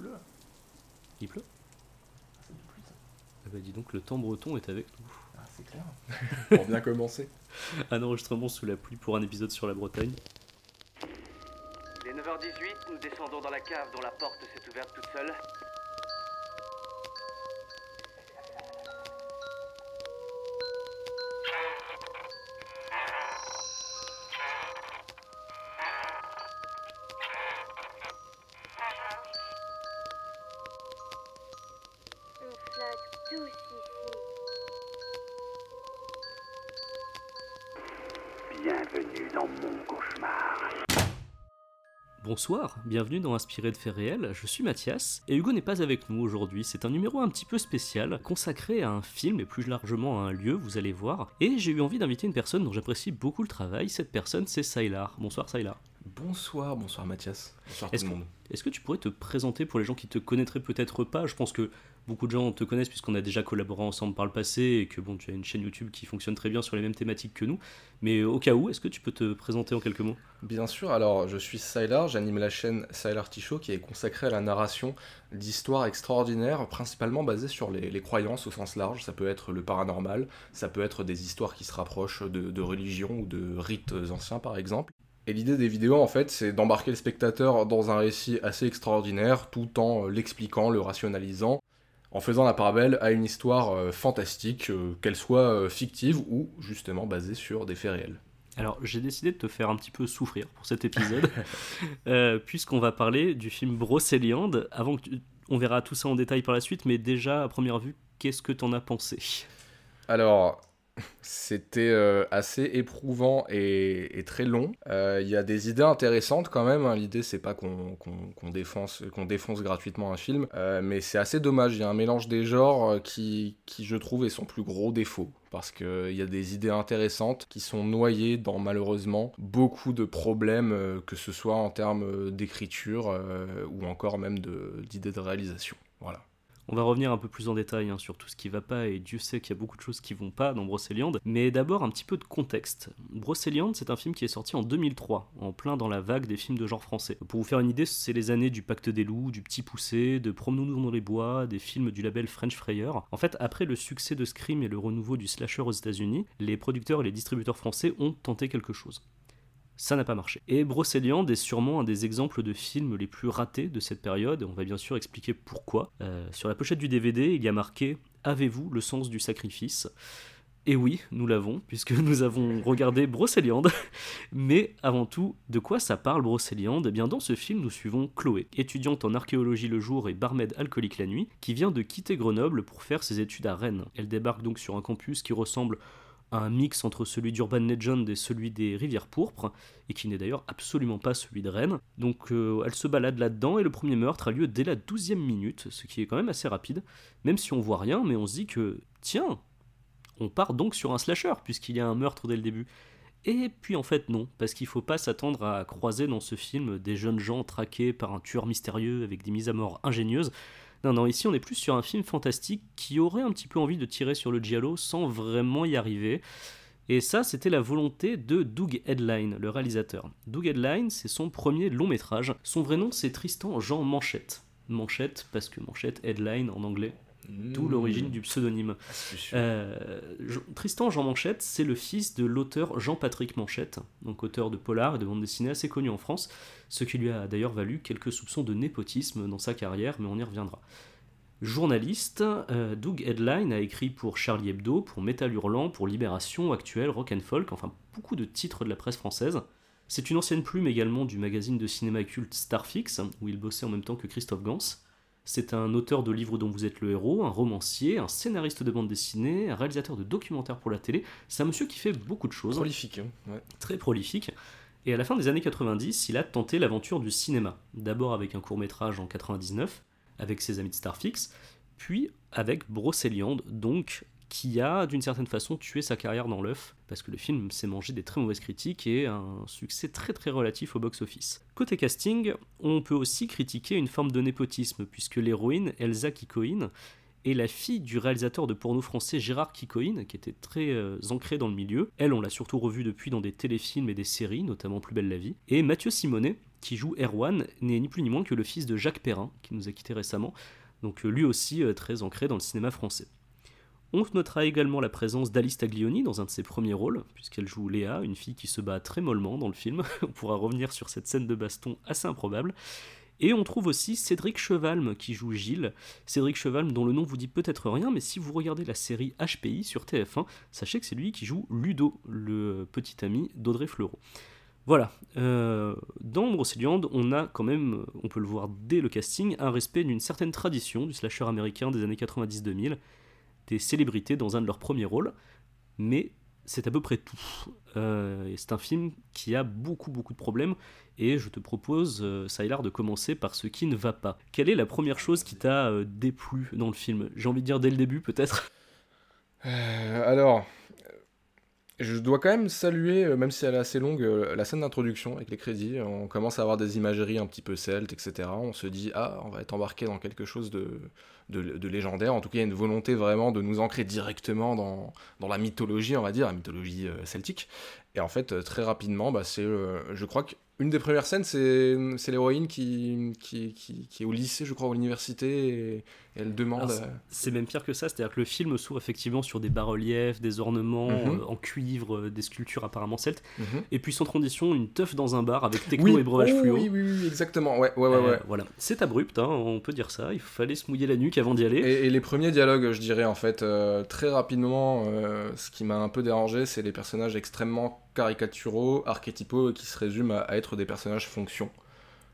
pleut. Il pleut C'est du pluie, ça. Ah bah dis donc, le temps breton est avec nous. Ah, c'est clair. Pour bien commencer. Un enregistrement sous la pluie pour un épisode sur la Bretagne. Il est 9h18, nous descendons dans la cave dont la porte s'est ouverte toute seule. Bonsoir, bienvenue dans Inspiré de faits réels, je suis Mathias, et Hugo n'est pas avec nous aujourd'hui, c'est un numéro un petit peu spécial, consacré à un film et plus largement à un lieu, vous allez voir, et j'ai eu envie d'inviter une personne dont j'apprécie beaucoup le travail, cette personne c'est Saïlar. Bonsoir Saïlar. Bonsoir, bonsoir Mathias. Bonsoir Est-ce tout le que- monde. Est-ce que tu pourrais te présenter pour les gens qui te connaîtraient peut-être pas? Je pense que beaucoup de gens te connaissent puisqu'on a déjà collaboré ensemble par le passé et que bon, tu as une chaîne YouTube qui fonctionne très bien sur les mêmes thématiques que nous. Mais au cas où, est-ce que tu peux te présenter en quelques mots? Bien sûr, alors je suis Sylar, j'anime la chaîne Sylar Ticho qui est consacrée à la narration d'histoires extraordinaires, principalement basées sur les, les croyances au sens large. Ça peut être le paranormal, ça peut être des histoires qui se rapprochent de, de religions ou de rites anciens par exemple. Et l'idée des vidéos en fait c'est d'embarquer le spectateur dans un récit assez extraordinaire tout en euh, l'expliquant, le rationalisant, en faisant la part belle à une histoire euh, fantastique, euh, qu'elle soit fictive ou justement basée sur des faits réels. Alors, j'ai décidé de te faire un petit peu souffrir pour cet épisode, euh, puisqu'on va parler du film Brocéliande. Avant que tu- on verra tout ça en détail par la suite, mais déjà à première vue, qu'est-ce que t'en as pensé? Alors, c'était euh, assez éprouvant et, très long. Euh, Il y a des idées intéressantes quand même. hein. L'idée, c'est pas qu'on défonce, défonce gratuitement un film, euh, mais c'est assez dommage. Il y a un mélange des genres qui, je trouve, est son plus gros défaut. Parce qu'il y a des idées intéressantes qui sont noyées dans, malheureusement, beaucoup de problèmes, que ce soit en termes d'écriture ou encore même de- d'idées de réalisation. Voilà. On va revenir un peu plus en détail hein, sur tout ce qui va pas, et Dieu sait qu'il y a beaucoup de choses qui vont pas dans Brocéliande. Mais d'abord, un petit peu de contexte. Brocéliande, c'est un film qui est sorti en 2003, en plein dans la vague des films de genre français. Pour vous faire une idée, c'est les années du Pacte des loups, du Petit Poussé, de Promenons-nous dans les bois, des films du label French Frayer. En fait, après le succès de Scream et le renouveau du slasher aux États-Unis, les producteurs et les distributeurs français ont tenté quelque chose. Ça n'a pas marché. Et Brocéliande est sûrement un des exemples de films les plus ratés de cette période, et on va bien sûr expliquer pourquoi. Euh, sur la pochette du DVD, il y a marqué Avez-vous le sens du sacrifice? Et oui, nous l'avons, puisque nous avons regardé Brocéliande. Mais avant tout, de quoi ça parle Brocéliande Eh bien, dans ce film, nous suivons Chloé, étudiante en archéologie le jour et barmaid alcoolique la nuit, qui vient de quitter Grenoble pour faire ses études à Rennes. Elle débarque donc sur un campus qui ressemble un mix entre celui d'Urban Legend et celui des Rivières Pourpres, et qui n'est d'ailleurs absolument pas celui de Rennes. Donc euh, elle se balade là-dedans, et le premier meurtre a lieu dès la douzième minute, ce qui est quand même assez rapide, même si on voit rien, mais on se dit que, tiens, on part donc sur un slasher, puisqu'il y a un meurtre dès le début. Et puis en fait non, parce qu'il faut pas s'attendre à croiser dans ce film des jeunes gens traqués par un tueur mystérieux avec des mises à mort ingénieuses. Non, non, ici on est plus sur un film fantastique qui aurait un petit peu envie de tirer sur le giallo sans vraiment y arriver. Et ça, c'était la volonté de Doug Headline, le réalisateur. Doug Headline, c'est son premier long métrage. Son vrai nom, c'est Tristan Jean Manchette. Manchette, parce que Manchette, Headline en anglais, d'où Mmh. l'origine du pseudonyme. Astucieux. Euh, Tristan Jean Manchette, c'est le fils de l'auteur Jean-Patrick Manchette, donc auteur de polar et de bande dessinée assez connu en France, ce qui lui a d'ailleurs valu quelques soupçons de népotisme dans sa carrière, mais on y reviendra. Journaliste, euh, Doug Headline a écrit pour Charlie Hebdo, pour Métal Hurlant, pour Libération, Actuel, Rock and Folk, enfin beaucoup de titres de la presse française. C'est une ancienne plume également du magazine de cinéma culte Starfix, où il bossait en même temps que Christophe Gans. C'est un auteur de livres dont vous êtes le héros, un romancier, un scénariste de bande dessinée, un réalisateur de documentaires pour la télé. C'est un monsieur qui fait beaucoup de choses, Prolifique. hein, ouais. très prolifique. Et à la fin des années 90, il a tenté l'aventure du cinéma. D'abord avec un court métrage en 99, avec ses amis de Starfix, puis avec Brocéliande, donc qui a d'une certaine façon tué sa carrière dans l'œuf, parce que le film s'est mangé des très mauvaises critiques et un succès très très relatif au box-office. Côté casting, on peut aussi critiquer une forme de népotisme, puisque l'héroïne, Elsa Kikoïn, est la fille du réalisateur de porno français Gérard Kikoïn, qui était très euh, ancré dans le milieu. Elle, on l'a surtout revue depuis dans des téléfilms et des séries, notamment Plus belle la vie. Et Mathieu Simonet, qui joue Erwan, n'est ni plus ni moins que le fils de Jacques Perrin, qui nous a quitté récemment, donc lui aussi très ancré dans le cinéma français. On notera également la présence d'Alice Taglioni dans un de ses premiers rôles, puisqu'elle joue Léa, une fille qui se bat très mollement dans le film. on pourra revenir sur cette scène de baston assez improbable. Et on trouve aussi Cédric Chevalme qui joue Gilles. Cédric Chevalme dont le nom vous dit peut-être rien, mais si vous regardez la série HPI sur TF1, sachez que c'est lui qui joue Ludo, le petit ami d'Audrey Fleurot. Voilà, euh, dans Brocéliande, on a quand même, on peut le voir dès le casting, un respect d'une certaine tradition du slasher américain des années 90-2000, célébrités dans un de leurs premiers rôles, mais c'est à peu près tout. Euh, c'est un film qui a beaucoup beaucoup de problèmes et je te propose, euh, de commencer par ce qui ne va pas. Quelle est la première chose qui t'a euh, déplu dans le film? J'ai envie de dire dès le début peut-être? Alors, je dois quand même saluer, même si elle est assez longue, la scène d'introduction avec les crédits. On commence à avoir des imageries un petit peu celtes, etc. On se dit, ah, on va être embarqué dans quelque chose de, légendaire. En tout cas, il y a une volonté vraiment de nous ancrer directement dans, la mythologie, on va dire, la mythologie euh, celtique. Et en fait, euh, très rapidement, bah, c'est, euh, je crois qu'une des premières scènes, c'est, l'héroïne qui qui, qui, qui, est au lycée, je crois, à l'université, et, elle demande. C'est même pire que ça, c'est-à-dire que le film s'ouvre effectivement sur des bas-reliefs, des ornements mhm. en cuivre, des sculptures apparemment celtes, mhm. et puis sans transition, une teuf dans un bar avec techno et breuvage oh, fluo. Oui, oui, oui, exactement, ouais, ouais, ouais. Voilà, c'est abrupt, hein, on peut dire ça, il fallait se mouiller la nuque avant d'y aller. Et, les premiers dialogues, je dirais, en fait, euh, très rapidement, euh, ce qui m'a un peu dérangé, c'est les personnages extrêmement caricaturaux, archétypaux, qui se résument à, être des personnages fonction.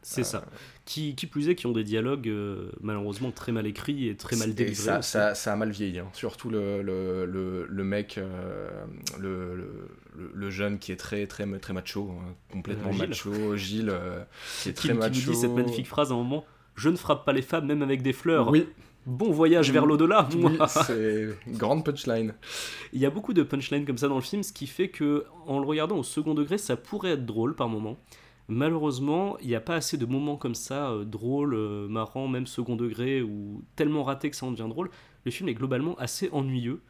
C'est ça. Euh, qui, qui, plus est, qui ont des dialogues malheureusement très mal écrits et très mal délivrés. Ça, ça, ça, a mal vieilli. Hein. Surtout le, le, le, le mec, le, le, jeune qui est très, très, très macho, hein. complètement macho, Gilles, qui est très macho. Qui nous dit cette magnifique phrase à un moment Je ne frappe pas les femmes, même avec des fleurs. Oui, bon voyage vers l'au-delà. c'est une grande punchline. Il y a beaucoup de punchlines comme ça dans le film, ce qui fait que en le regardant au second degré, ça pourrait être drôle par moment. Malheureusement, il n'y a pas assez de moments comme ça, euh, drôles, euh, marrants, même second degré, ou tellement ratés que ça en devient drôle. Le film est globalement assez ennuyeux.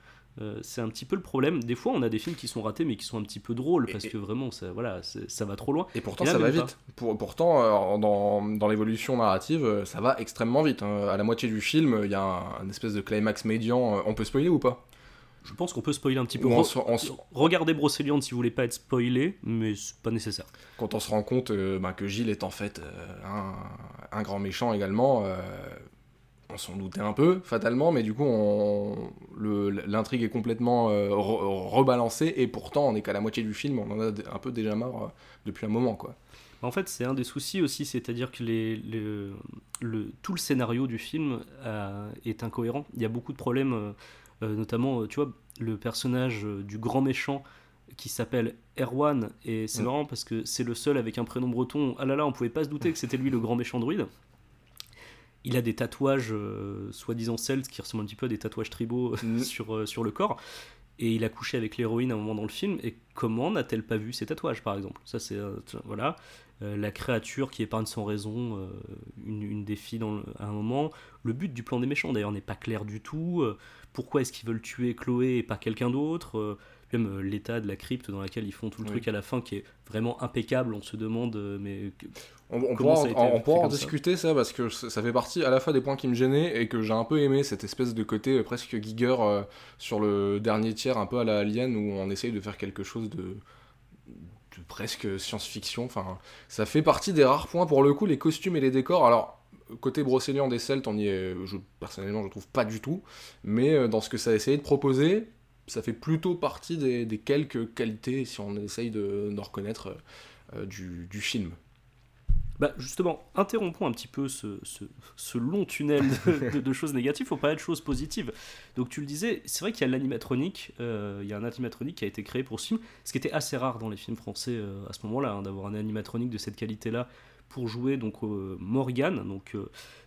Euh, c'est un petit peu le problème. Des fois, on a des films qui sont ratés, mais qui sont un petit peu drôles, parce que vraiment, ça, voilà, ça va trop loin. Et pourtant, ça va vite. Pour, pourtant, euh, dans, dans l'évolution narrative, euh, ça va extrêmement vite. Hein. À la moitié du film, il y a un, espèce de climax médian. On peut spoiler ou pas? Je pense qu'on peut spoiler un petit peu. Regardez Brocéliande si vous voulez pas être spoilé, mais c'est pas nécessaire. Quand on se rend compte bah, que Gilles est en fait un, un, grand méchant également, on s'en doutait un peu, fatalement, mais du coup, l'intrigue est complètement euh, rebalancée, et pourtant, on n'est qu'à la moitié du film, on en a un peu déjà marre euh, depuis un moment, quoi. En fait, c'est un des soucis aussi, c'est-à-dire que les, le, tout le scénario du film euh, est incohérent. Il y a beaucoup de problèmes, notamment, tu vois, le personnage du grand méchant qui s'appelle Erwan, et c'est mm. marrant parce que c'est le seul avec un prénom breton. Ah là là, on pouvait pas se douter que c'était lui le grand méchant druide il a des tatouages euh, soi-disant celtes qui ressemblent un petit peu à des tatouages tribaux euh, mm. sur, euh, sur le corps. Et il a couché avec l'héroïne à un moment dans le film. Et comment n'a-t-elle pas vu ses tatouages, par exemple? Ça, c'est. voilà. la créature qui épargne sans raison une, une, des filles dans à un moment. Le but du plan des méchants, d'ailleurs, n'est pas clair du tout. pourquoi est-ce qu'ils veulent tuer Chloé et pas quelqu'un d'autre? Même euh, l'état de la crypte dans laquelle ils font tout le truc à la fin qui est vraiment impeccable. On se demande, euh, mais. On, on pourra, en, en discuter ça parce que ça fait partie à la fois des points qui me gênaient et que j'ai un peu aimé cette espèce de côté euh, presque Giger sur le dernier tiers, un peu à la Alien où on essaye de faire quelque chose de, de presque science-fiction. Enfin, ça fait partie des rares points pour le coup, les costumes et les décors. Alors, côté brocéliande des Celtes, on y est, je, personnellement, je trouve pas du tout. Mais dans ce que ça a essayé de proposer, ça fait plutôt partie des, quelques qualités, si on essaye de, reconnaître, euh, du, film. Bah justement, interrompons un petit peu ce, long tunnel de, choses négatives pour parler de choses positives. Donc tu le disais, c'est vrai qu'il y a l'animatronique, euh, il y a un animatronique qui a été créé pour ce film, ce qui était assez rare dans les films français euh, à ce moment-là, hein, d'avoir un animatronique de cette qualité-là pour jouer donc Morrigan. Donc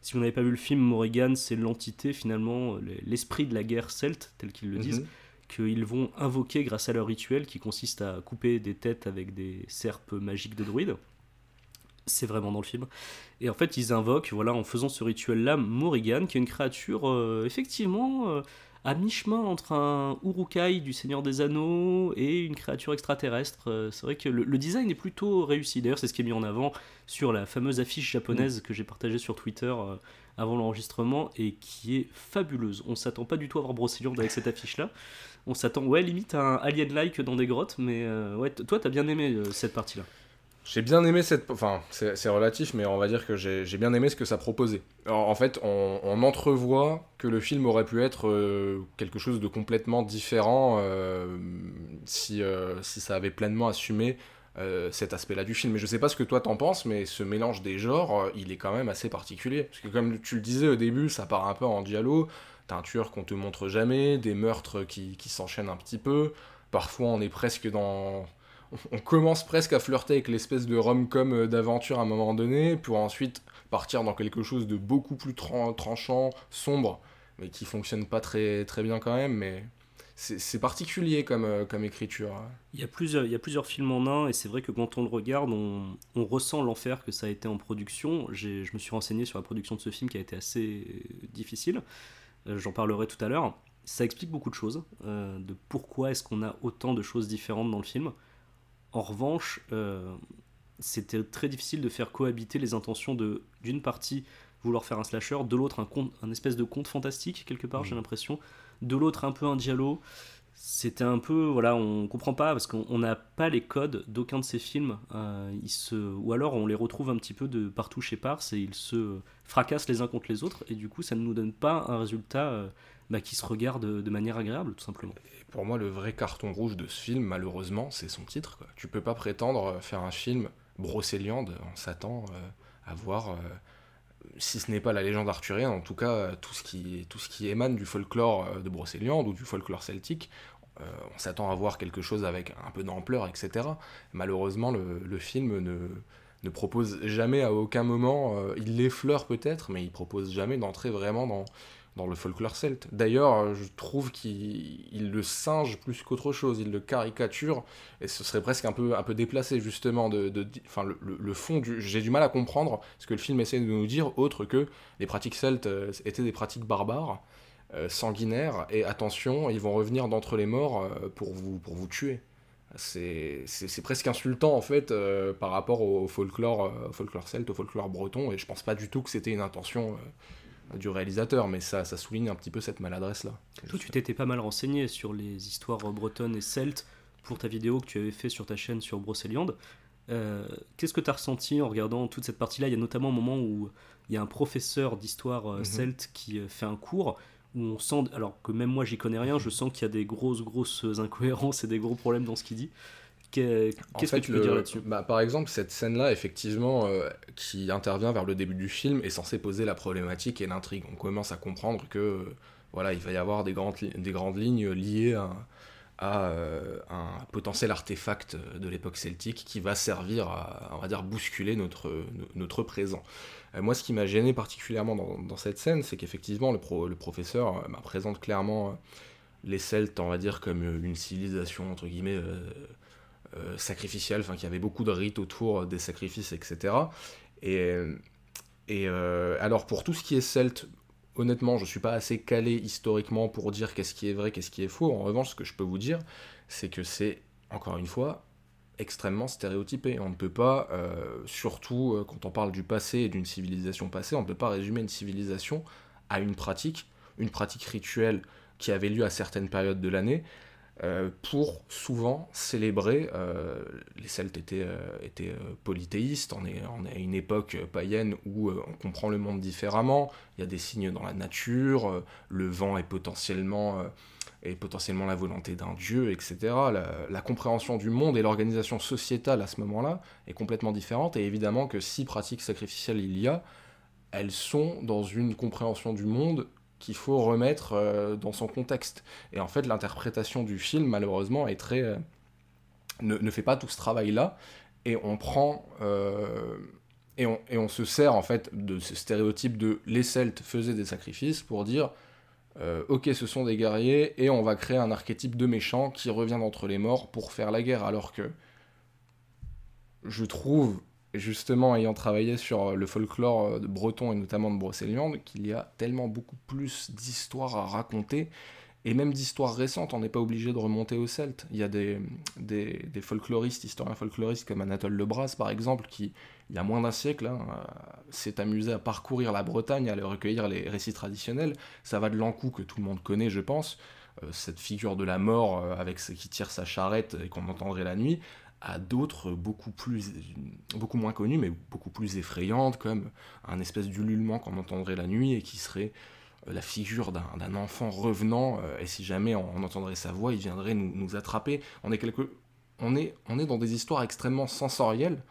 si vous n'avez pas vu le film, Morrigan c'est l'entité finalement, l'esprit de la guerre celte, tel qu'ils le mhm. disent qu'ils vont invoquer grâce à leur rituel qui consiste à couper des têtes avec des serpes magiques de druides. C'est vraiment dans le film. Et en fait, ils invoquent, voilà, en faisant ce rituel-là, Morrigan, qui est une créature euh, effectivement euh, à mi-chemin entre un Urukai du Seigneur des Anneaux et une créature extraterrestre. Euh, C'est vrai que le, le design est plutôt réussi. D'ailleurs, c'est ce qui est mis en avant sur la fameuse affiche japonaise que j'ai partagée sur Twitter avant l'enregistrement et qui est fabuleuse. On s'attend pas du tout à voir Brocéliande avec cette affiche-là. On s'attend, ouais, limite à un alien-like dans des grottes, mais euh, ouais, toi, t'as bien aimé euh, cette partie-là. J'ai bien aimé cette. Enfin, c'est relatif, mais on va dire que j'ai bien aimé ce que ça proposait. En fait, on, entrevoit que le film aurait pu être euh, quelque chose de complètement différent si, si ça avait pleinement assumé cet aspect-là du film. Mais je sais pas ce que toi t'en penses, mais ce mélange des genres, il est quand même assez particulier. Parce que, comme tu le disais au début, ça part un peu en dialogue. Tueur qu'on te montre jamais, des meurtres qui, qui s'enchaînent un petit peu. Parfois, on est presque dans on commence presque à flirter avec l'espèce de rom-com euh, d'aventure à un moment donné, pour ensuite partir dans quelque chose de beaucoup plus tran- tranchant, sombre, mais qui fonctionne pas très, très bien quand même, mais c'est particulier comme, euh, comme écriture. hein. Il y, a plusieurs, il y a plusieurs films en un, et c'est vrai que quand on le regarde, on, on ressent l'enfer que ça a été en production. Je me suis renseigné sur la production de ce film qui a été assez difficile. Euh, J'en parlerai tout à l'heure. Ça explique beaucoup de choses, euh, de pourquoi est-ce qu'on a autant de choses différentes dans le film. En revanche, euh, c'était très difficile de faire cohabiter les intentions de d'une partie vouloir faire un slasher, de l'autre un, conte- un espèce de conte fantastique quelque part, j'ai l'impression, de l'autre un peu un dialogue c'était un peu voilà on comprend pas parce qu'on on n'a pas les codes d'aucun de ces films euh, ils se ou alors on les retrouve un petit peu de partout chez Pars et ils se fracassent les uns contre les autres et du coup ça ne nous donne pas un résultat euh, bah, qui se regarde de manière agréable tout simplement Et pour moi, le vrai carton rouge de ce film, malheureusement, c'est son titre. Quoi. Tu peux pas prétendre faire un film brocéliande en s'attend euh, à voir, si ce n'est pas la légende arthurienne, en tout cas euh, tout ce qui, émane du folklore euh, de Brocéliande ou du folklore celtique. Euh, on s'attend à voir quelque chose avec un peu d'ampleur, etc. Malheureusement, le, film ne, ne propose jamais à aucun moment, il l'effleure peut-être, mais il propose jamais d'entrer vraiment dans, dans le folklore celte. D'ailleurs, euh, je trouve qu'il il le singe plus qu'autre chose, il le caricature, et ce serait presque un peu, déplacé justement. De, de- le, fond du... J'ai du mal à comprendre ce que le film essaie de nous dire, autre que les pratiques celtes euh, étaient des pratiques barbares, euh, sanguinaires, et attention, ils vont revenir d'entre les morts pour, vous, pour vous tuer. C'est presque insultant en fait par rapport au folklore, euh, folklore celte, au folklore breton, et je pense pas du tout que c'était une intention du réalisateur, mais ça, ça souligne un petit peu cette maladresse-là. toi tu t'étais pas mal renseigné sur les histoires bretonnes et celtes pour ta vidéo que tu avais fait sur ta chaîne sur Brocéliande Euh, qu'est-ce que tu as ressenti en regardant toute cette partie-là? Il y a notamment un moment où il y a un professeur d'histoire euh, Mhm. celte qui euh, fait un cours où on sent, alors que même moi j'y connais rien, je sens qu'il y a des grosses grosses incohérences et des gros problèmes dans ce qu'il dit. En Qu'est-ce fait, que tu peux le- dire là-dessus? bah, Par exemple, cette scène-là, effectivement, euh, qui intervient vers le début du film, est censée poser la problématique et l'intrigue. On commence à comprendre que euh, voilà, il va y avoir des grandes, des grandes lignes liées à, à, euh, un potentiel artefact de l'époque celtique qui va servir à, on va dire, bousculer notre, notre présent. Moi, ce qui m'a gêné particulièrement dans, dans cette scène, c'est qu'effectivement, le, pro- le professeur bah, présente clairement les Celtes, on va dire, comme une civilisation, entre guillemets, euh, euh, sacrificielle, enfin, qui avait beaucoup de rites autour des sacrifices, etc. Et, et euh, alors, pour tout ce qui est celte, honnêtement, je suis pas assez calé historiquement pour dire qu'est-ce qui est vrai, qu'est-ce qui est faux. En revanche, ce que je peux vous dire, c'est que c'est, encore une fois, extrêmement stéréotypé. On ne peut pas, euh, surtout euh, quand on parle du passé et d'une civilisation passée, on ne peut pas résumer une civilisation à une pratique, une pratique rituelle qui avait lieu à certaines périodes de l'année, euh, pour souvent célébrer. euh, les Celtes étaient, euh, étaient polythéistes, on est, on est à une époque païenne où on comprend le monde différemment, il y a des signes dans la nature, le vent est potentiellement, est potentiellement la volonté d'un dieu, etc. La, la compréhension du monde et l'organisation sociétale à ce moment-là est complètement différente, et évidemment que si pratiques sacrificielles il y a, elles sont dans une compréhension du monde qu'il faut remettre euh, dans son contexte. Et en fait, l'interprétation du film, malheureusement, est très, euh, ne, fait pas tout ce travail-là. Et on prend. euh, et, on, se sert, en fait, de ce stéréotype de les Celtes faisaient des sacrifices pour dire. ok, ce sont des guerriers, et on va créer un archétype de méchant qui revient d'entre les morts pour faire la guerre. Alors que je trouve, justement, ayant travaillé sur le folklore euh, de breton et notamment de Brocéliande, qu'il y a tellement beaucoup plus d'histoires à raconter Et même d'histoires récentes, on n'est pas obligé de remonter aux Celtes. Il y a des, des, folkloristes, historiens folkloristes comme Anatole Lebras, par exemple, qui, il y a moins d'un siècle, hein, euh, s'est amusé à parcourir la Bretagne, à aller recueillir les récits traditionnels. Ça va de l'encou que tout le monde connaît, je pense, euh, cette figure de la mort euh, avec qui tire sa charrette et qu'on entendrait la nuit, à d'autres beaucoup plus moins connues mais beaucoup plus effrayantes comme un espèce d'ululement qu'on entendrait la nuit et qui serait euh, la figure d'un enfant revenant et si jamais on, entendrait sa voix il viendrait nous, attraper. On est dans des histoires extrêmement sensorielles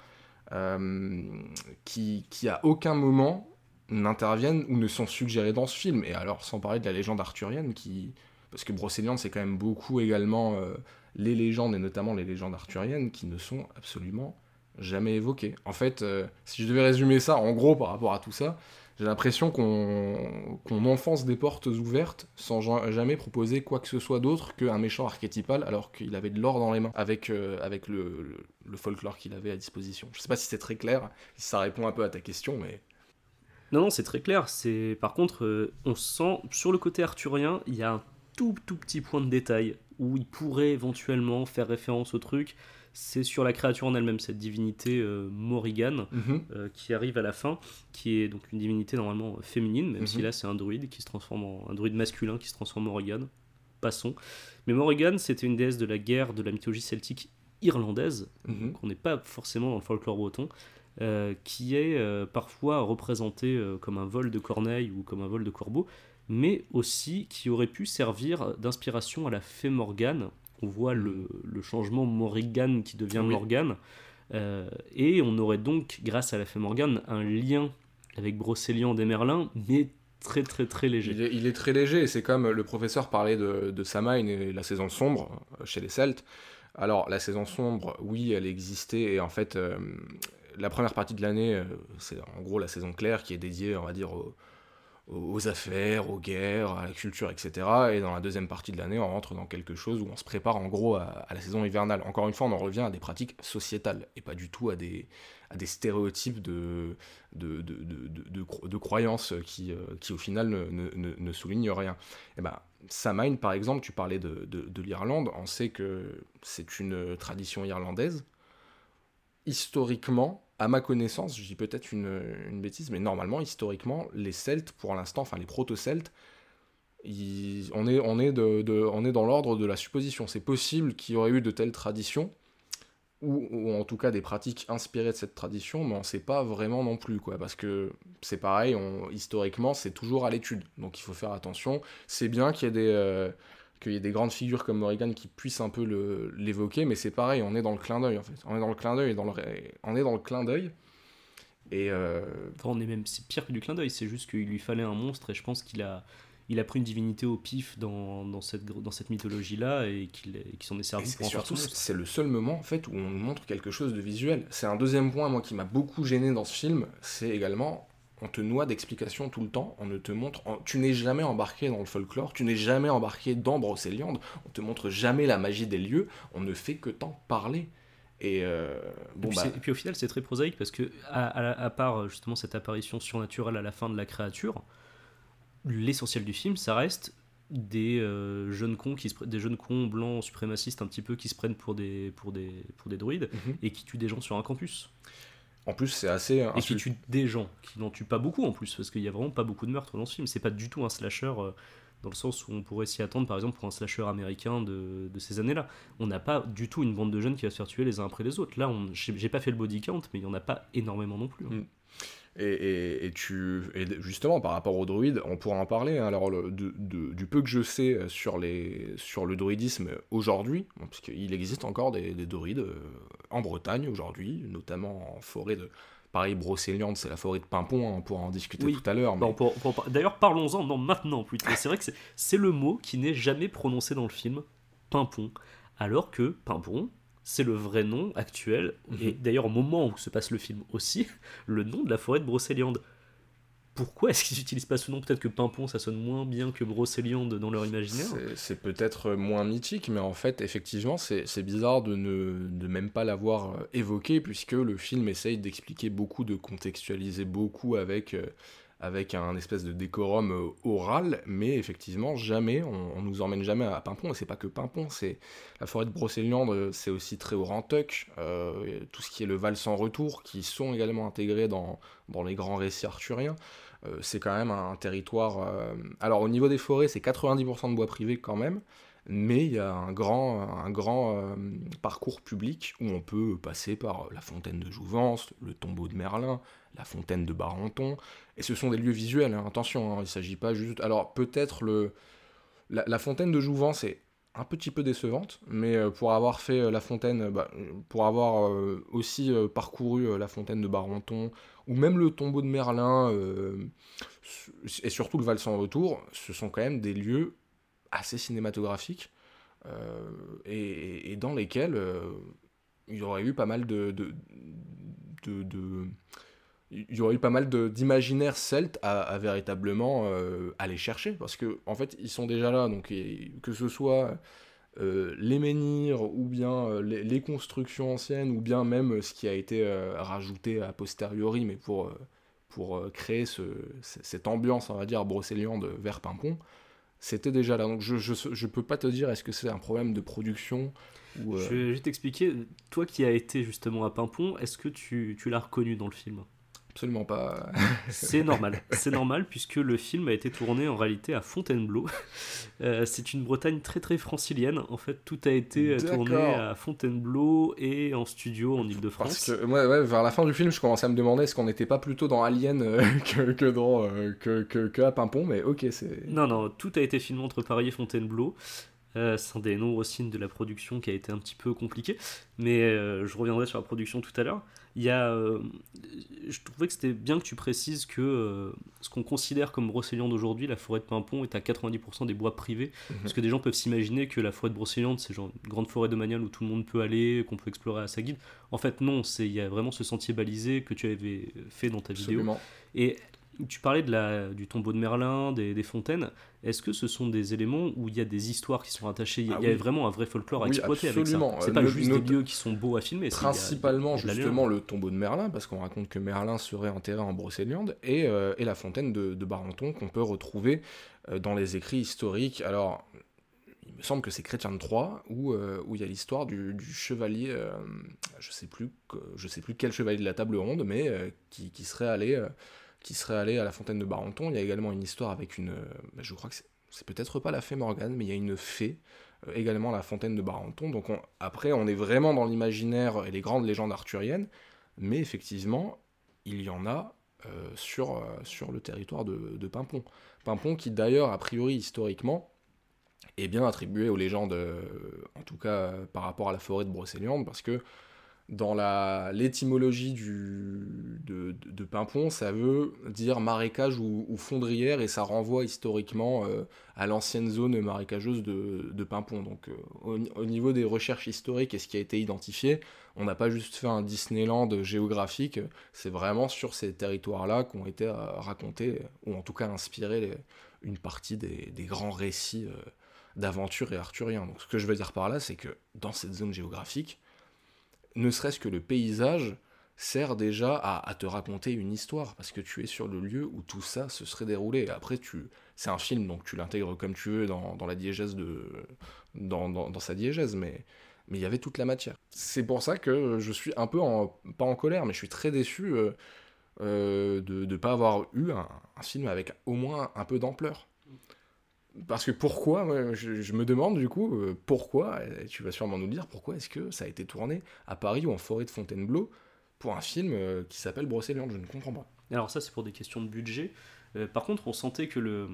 euh, qui qui à aucun moment n'interviennent ou ne sont suggérées dans ce film. Et alors sans parler de la légende arthurienne qui parce que Brocéliande, c'est quand même beaucoup également euh, les légendes, et notamment les légendes arthuriennes, qui ne sont absolument jamais évoquées. En fait, euh, si je devais résumer ça, en gros, par rapport à tout ça, j'ai l'impression qu'on enfonce des portes ouvertes sans jamais proposer quoi que ce soit d'autre qu'un méchant archétypal, alors qu'il avait de l'or dans les mains, avec, euh, avec le, le, folklore qu'il avait à disposition. Je sais pas si c'est très clair, si ça répond un peu à ta question, mais... Non, non, c'est très clair. Par contre, on sent, sur le côté arthurien, il y a un tout tout petit point de détail où il pourrait éventuellement faire référence au truc, c'est sur la créature en elle-même, cette divinité euh, Morrigan Mhm. euh, qui arrive à la fin, qui est donc une divinité normalement féminine, même si Mhm. là c'est un druide qui se transforme en un druide masculin qui se transforme en Morrigan. Passons. Mais Morrigan, c'était une déesse de la guerre de la mythologie celtique irlandaise, Mhm. qu'on n'est pas forcément dans le folklore breton, euh, qui est parfois représenté euh, comme un vol de corneille ou comme un vol de corbeau, mais aussi qui aurait pu servir d'inspiration à la fée Morgane. On voit le, le changement Morrigan qui devient Oui. Morgane, euh, et on aurait donc, grâce à la fée Morgane, un lien avec Brocéliande et Merlin, mais très très très léger. Il est, il est très léger, c'est comme le professeur parlait de, de Samhain et la saison sombre euh, chez les Celtes. Alors, la saison sombre, oui, elle existait, et en fait, euh, la première partie de l'année, euh, c'est en gros la saison claire qui est dédiée, on va dire, aux, aux affaires, aux guerres, à la culture, etc. Et dans la deuxième partie de l'année, on rentre dans quelque chose où on se prépare en gros à, la saison hivernale. Encore une fois, on en revient à des pratiques sociétales, et pas du tout à des, à des stéréotypes de, de, de, de, de- de cro- de croyances qui, euh, qui au final ne, ne, ne- ne soulignent rien. Et ben, Samhain, par exemple, tu parlais de l'Irlande, on sait que c'est une tradition irlandaise. Historiquement, à ma connaissance, je dis peut-être une, bêtise, mais normalement, historiquement, les Celtes, pour l'instant, enfin les proto-Celtes, on, est, dans l'ordre de la supposition. C'est possible qu'il y aurait eu de telles traditions, ou, en tout cas des pratiques inspirées de cette tradition, mais on ne sait pas vraiment non plus, quoi, parce que c'est pareil, historiquement, c'est toujours à l'étude, donc il faut faire attention. C'est bien qu'il y ait des... euh, qu'il y ait des grandes figures comme Morrigan qui puissent un peu l'évoquer, mais c'est pareil, on est dans le clin d'œil en fait. On est dans le clin d'œil et on est dans le clin d'œil. Et euh, Enfin, on est même c'est pire que du clin d'œil, c'est juste qu'il lui fallait un monstre et je pense qu'il a il a pris une divinité au pif dans, dans cette, gr- dans cette mythologie-là et qu'il qu'il s'en est Et servi c'est pour en surtout, c'est le seul moment en fait où on nous montre quelque chose de visuel. C'est un deuxième point, moi, qui m'a beaucoup gêné dans ce film. C'est également, on te noie d'explications tout le temps. On ne te montre, on- tu n'es jamais embarqué dans le folklore, tu n'es jamais embarqué dans Brocéliande. On te montre jamais la magie des lieux. On ne fait que t'en parler. Et euh, Et bon puis, bah, et puis au final, c'est très prosaïque parce que, à, à- à part justement cette apparition surnaturelle à la fin de la créature, l'essentiel du film, ça reste des euh, jeunes cons qui se des jeunes cons blancs suprémacistes un petit peu qui se prennent pour des pour des pour des druides mhm. et qui tuent des gens sur un campus en plus c'est assez et qui tuent des gens qui n'en tuent pas beaucoup en plus parce qu'il y a vraiment pas beaucoup de meurtres dans ce film c'est pas du tout un slasher euh, dans le sens où on pourrait s'y attendre par exemple pour un slasher américain de, de ces années-là on n'a pas du tout une bande de jeunes qui va se faire tuer les uns après les autres là j'ai pas fait le body count mais il y en a pas énormément non plus hein. Mm. Et, et- et tu, et justement, par rapport aux druides, on pourra en parler. hein. Alors, le- de- de- du peu que je sais sur, les, sur le druidisme aujourd'hui, parce qu'il existe encore des, des druides euh, en Bretagne aujourd'hui, notamment en forêt de. Pareil, Brocéliande, c'est la forêt de Pimpon, hein, on pourra en discuter Oui. tout à l'heure. Mais- D'ailleurs, parlons-en non, maintenant plutôt. C'est vrai que c'est le mot qui n'est jamais prononcé dans le film, Pimpon. Alors que Pimpon, c'est le vrai nom actuel, et Mhm. d'ailleurs au moment où se passe le film aussi, le nom de la forêt de Brocéliande. Pourquoi est-ce qu'ils n'utilisent pas ce nom? Peut-être que Pimpon, ça sonne moins bien que Brocéliande dans leur imaginaire. C'est- peut-être moins mythique, mais en fait, effectivement, c'est c'est bizarre de ne de même pas l'avoir euh, évoqué, puisque le film essaye d'expliquer beaucoup, de contextualiser beaucoup avec, euh, avec un espèce de décorum euh, oral, mais effectivement, jamais, on, on nous emmène jamais à Pimpon, et c'est pas que Pimpon, c'est la forêt de Brocéliande, euh, c'est aussi très haut euh, tout ce qui est le Val sans retour, qui sont également intégrés dans, les grands récits arthuriens. Euh, c'est quand même un, territoire... Alors au niveau des forêts, c'est 90% de bois privé quand même, mais il y a un grand, un grand parcours public où on peut passer par la fontaine de Jouvence, le tombeau de Merlin, la fontaine de Barenton, et ce sont des lieux visuels, hein, attention, hein, il ne s'agit pas juste... Alors peut-être le... La, fontaine de Jouvence est un petit peu décevante, mais euh, pour avoir fait euh, la fontaine, bah, pour avoir euh, aussi parcouru la fontaine de Barenton, ou même le tombeau de Merlin, et surtout le Val sans retour, ce sont quand même des lieux assez cinématographiques, et, dans lesquels il y aurait eu pas mal de- il y aurait eu pas mal de- d'imaginaire celte à, à véritablement euh, aller chercher, parce que en fait ils sont déjà là, donc et- que ce soit euh, les menhirs ou bien euh, les, les constructions anciennes ou bien même ce qui a été rajouté a posteriori, mais pour, pour créer ce, cette ambiance, on va dire, brocéliande vers Pimpon, c'était déjà là. Donc je, je, je peux pas te dire est-ce que c'est un problème de production ou... Je vais t'expliquer, toi qui as été justement à Pimpon, est-ce que tu, tu l'as reconnu dans le film? Absolument pas. C'est normal, c'est normal puisque le film a été tourné en réalité à Fontainebleau. Euh, c'est une Bretagne très très francilienne. En fait, tout a été tourné à Fontainebleau et en studio en Parce Ile-de-France. que ouais, ouais, vers la fin du film, je commençais à me demander est-ce qu'on n'était pas plutôt dans Alien euh, que, que, dans, euh, que, que, que à Pimpon, mais ok, c'est... Non, non, tout a été filmé entre Paris et Fontainebleau. Euh, c'est un des nombreux signes de la production qui a été un petit peu compliqué, mais euh, je reviendrai sur la production tout à l'heure. Il y a, euh, je trouvais que c'était bien que tu précises que ce qu'on considère comme Brocéliande aujourd'hui, la forêt de Pimpon, est à 90% des bois privés, Mhm. parce que des gens peuvent s'imaginer que la forêt de Brocéliande, c'est genre une grande forêt domaniale où tout le monde peut aller, qu'on peut explorer à sa guide. En fait, non, il y a vraiment ce sentier balisé que tu avais fait dans ta vidéo. Absolument. Et tu parlais de la, du tombeau de Merlin, des, des fontaines. Est-ce que ce sont des éléments où il y a des histoires qui sont attachées Il y a, Ah y a oui. vraiment un vrai folklore à Oui, exploiter absolument. avec ça. C'est pas juste not- des lieux qui sont beaux à filmer. y a- Principalement, y a justement, le tombeau de Merlin, parce qu'on raconte que Merlin serait enterré en Brocéliande, et, euh, et la fontaine de, de Barenton qu'on peut retrouver euh, dans les écrits historiques. Alors, il me semble que c'est Chrétien de Troyes, où, euh, où il y a l'histoire du, du chevalier, euh, je sais plus que- je sais plus quel chevalier de la table ronde, mais euh, qui, qui serait allé... qui serait allé à la fontaine de Barenton. Il y a également une histoire avec une... euh, bah, je crois que c'est- peut-être pas la fée Morgane, mais il y a une fée euh, également à la fontaine de Barenton. Donc on- après, on est vraiment dans l'imaginaire et les grandes légendes arthuriennes, mais effectivement, il y en a euh, sur, le territoire de, de Pimpon. Pimpon qui d'ailleurs, a priori, historiquement, est bien attribué aux légendes, en tout cas par rapport à la forêt de Brocéliande, parce que dans l'étymologie de, de, de Pimpon, ça veut dire marécage ou, ou fondrière, et ça renvoie historiquement euh, à l'ancienne zone marécageuse de, de Pimpon. Donc euh, au, au niveau des recherches historiques et ce qui a été identifié, on n'a pas juste fait un Disneyland géographique, c'est vraiment sur ces territoires-là qu'ont été euh, racontés, ou en tout cas inspirés une partie des, des grands récits d'aventure et arthuriens. Donc ce que je veux dire par là, c'est que dans cette zone géographique, ne serait-ce que le paysage sert déjà à, te raconter une histoire, parce que tu es sur le lieu où tout ça se serait déroulé. Après, tu, c'est un film, donc tu l'intègres comme tu veux dans, la diégèse de, dans, dans, sa diégèse, mais il y avait toute la matière. C'est pour ça que je suis un peu en, pas en colère, mais je suis très déçu euh, euh, de ne pas avoir eu un film avec au moins un peu d'ampleur. Parce que pourquoi, moi, je, je me demande du coup, euh, pourquoi, et tu vas sûrement nous le dire, pourquoi est-ce que ça a été tourné à Paris ou en forêt de Fontainebleau pour un film euh, qui s'appelle Brocéliande Je ne comprends pas. Alors ça, c'est pour des questions de budget. Euh, par contre, on sentait que, le,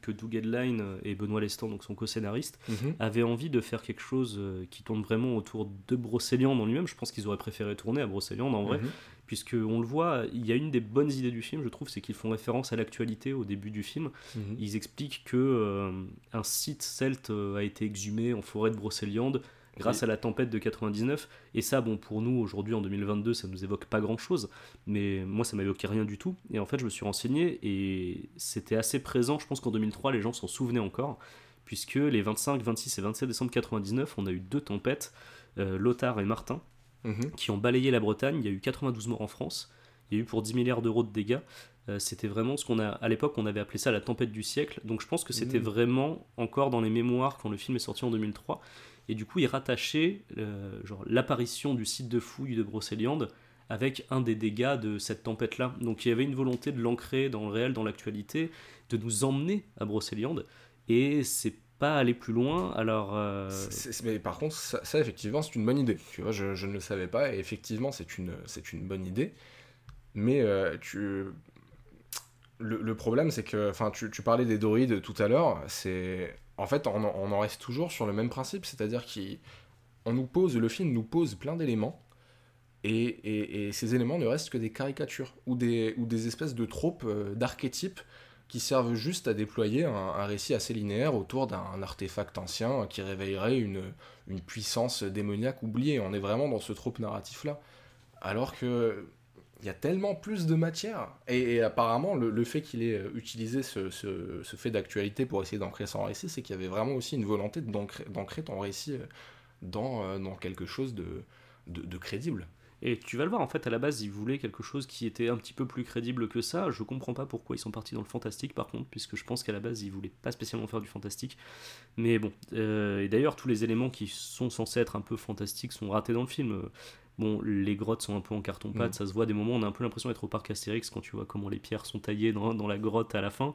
que Doug Edline et Benoît Lestan, donc son co-scénariste, avaient envie de faire quelque chose qui tourne vraiment autour de Brocéliande en lui-même. Je pense qu'ils auraient préféré tourner à Brocéliande en vrai, Mhm. Puisque on le voit, il y a une des bonnes idées du film, je trouve, c'est qu'ils font référence à l'actualité au début du film. Mhm. Ils expliquent que euh, un site celte euh, a été exhumé en forêt de Brocéliande grâce à la tempête de 99. Et ça, bon, pour nous, aujourd'hui, en 2022, ça nous évoque pas grand-chose. Mais moi, ça m'évoquait rien du tout. Et en fait, je me suis renseigné et c'était assez présent. Je pense qu'en 2003, les gens s'en souvenaient encore. Puisque les 25, 26 et 27 décembre 99, on a eu deux tempêtes, euh, Lothar et Martin, Mhm. qui ont balayé la Bretagne. Il y a eu 92 morts en France. Il y a eu pour 10 milliards d'euros de dégâts. Euh, c'était vraiment ce qu'on a à l'époque on avait appelé ça la tempête du siècle. Donc je pense que c'était Mhm. vraiment encore dans les mémoires quand le film est sorti en 2003. Et du coup, il rattachait euh, genre l'apparition du site de fouille de Brocéliande avec un des dégâts de cette tempête-là. Donc il y avait une volonté de l'ancrer dans le réel, dans l'actualité, de nous emmener à Brocéliande. Et c'est pas aller plus loin. Alors euh, mais par contre, ça, effectivement, c'est une bonne idée. Tu vois, je, ne le savais pas, et effectivement, c'est une, c'est une bonne idée. Mais euh, tu... le, problème, c'est que, enfin, tu, tu parlais des droïdes tout à l'heure, c'est... En fait, on, en- on en reste toujours sur le même principe, c'est-à-dire qu'on nous pose, le film nous pose plein d'éléments, et, et- et ces éléments ne restent que des caricatures, ou des, ou des espèces de tropes, euh, d'archétypes, qui servent juste à déployer un, récit assez linéaire autour d'un artefact ancien qui réveillerait une, puissance démoniaque oubliée. On est vraiment dans ce trope narratif-là. Alors que il y a tellement plus de matière. Et, apparemment, le, fait qu'il ait euh, utilisé ce, fait d'actualité pour essayer d'ancrer son récit, c'est qu'il y avait vraiment aussi une volonté d'ancrer ton récit euh, dans, euh, dans quelque chose de crédible. Et tu vas le voir, en fait, à la base, ils voulaient quelque chose qui était un petit peu plus crédible que ça. Je comprends pas pourquoi ils sont partis dans le fantastique, par contre, puisque je pense qu'à la base, ils voulaient pas spécialement faire du fantastique. Mais bon, euh, et d'ailleurs, tous les éléments qui sont censés être un peu fantastiques sont ratés dans le film. Bon, les grottes sont un peu en carton-pâte, Mm. ça se voit des moments, on a un peu l'impression d'être au parc Astérix quand tu vois comment les pierres sont taillées dans, dans la grotte à la fin.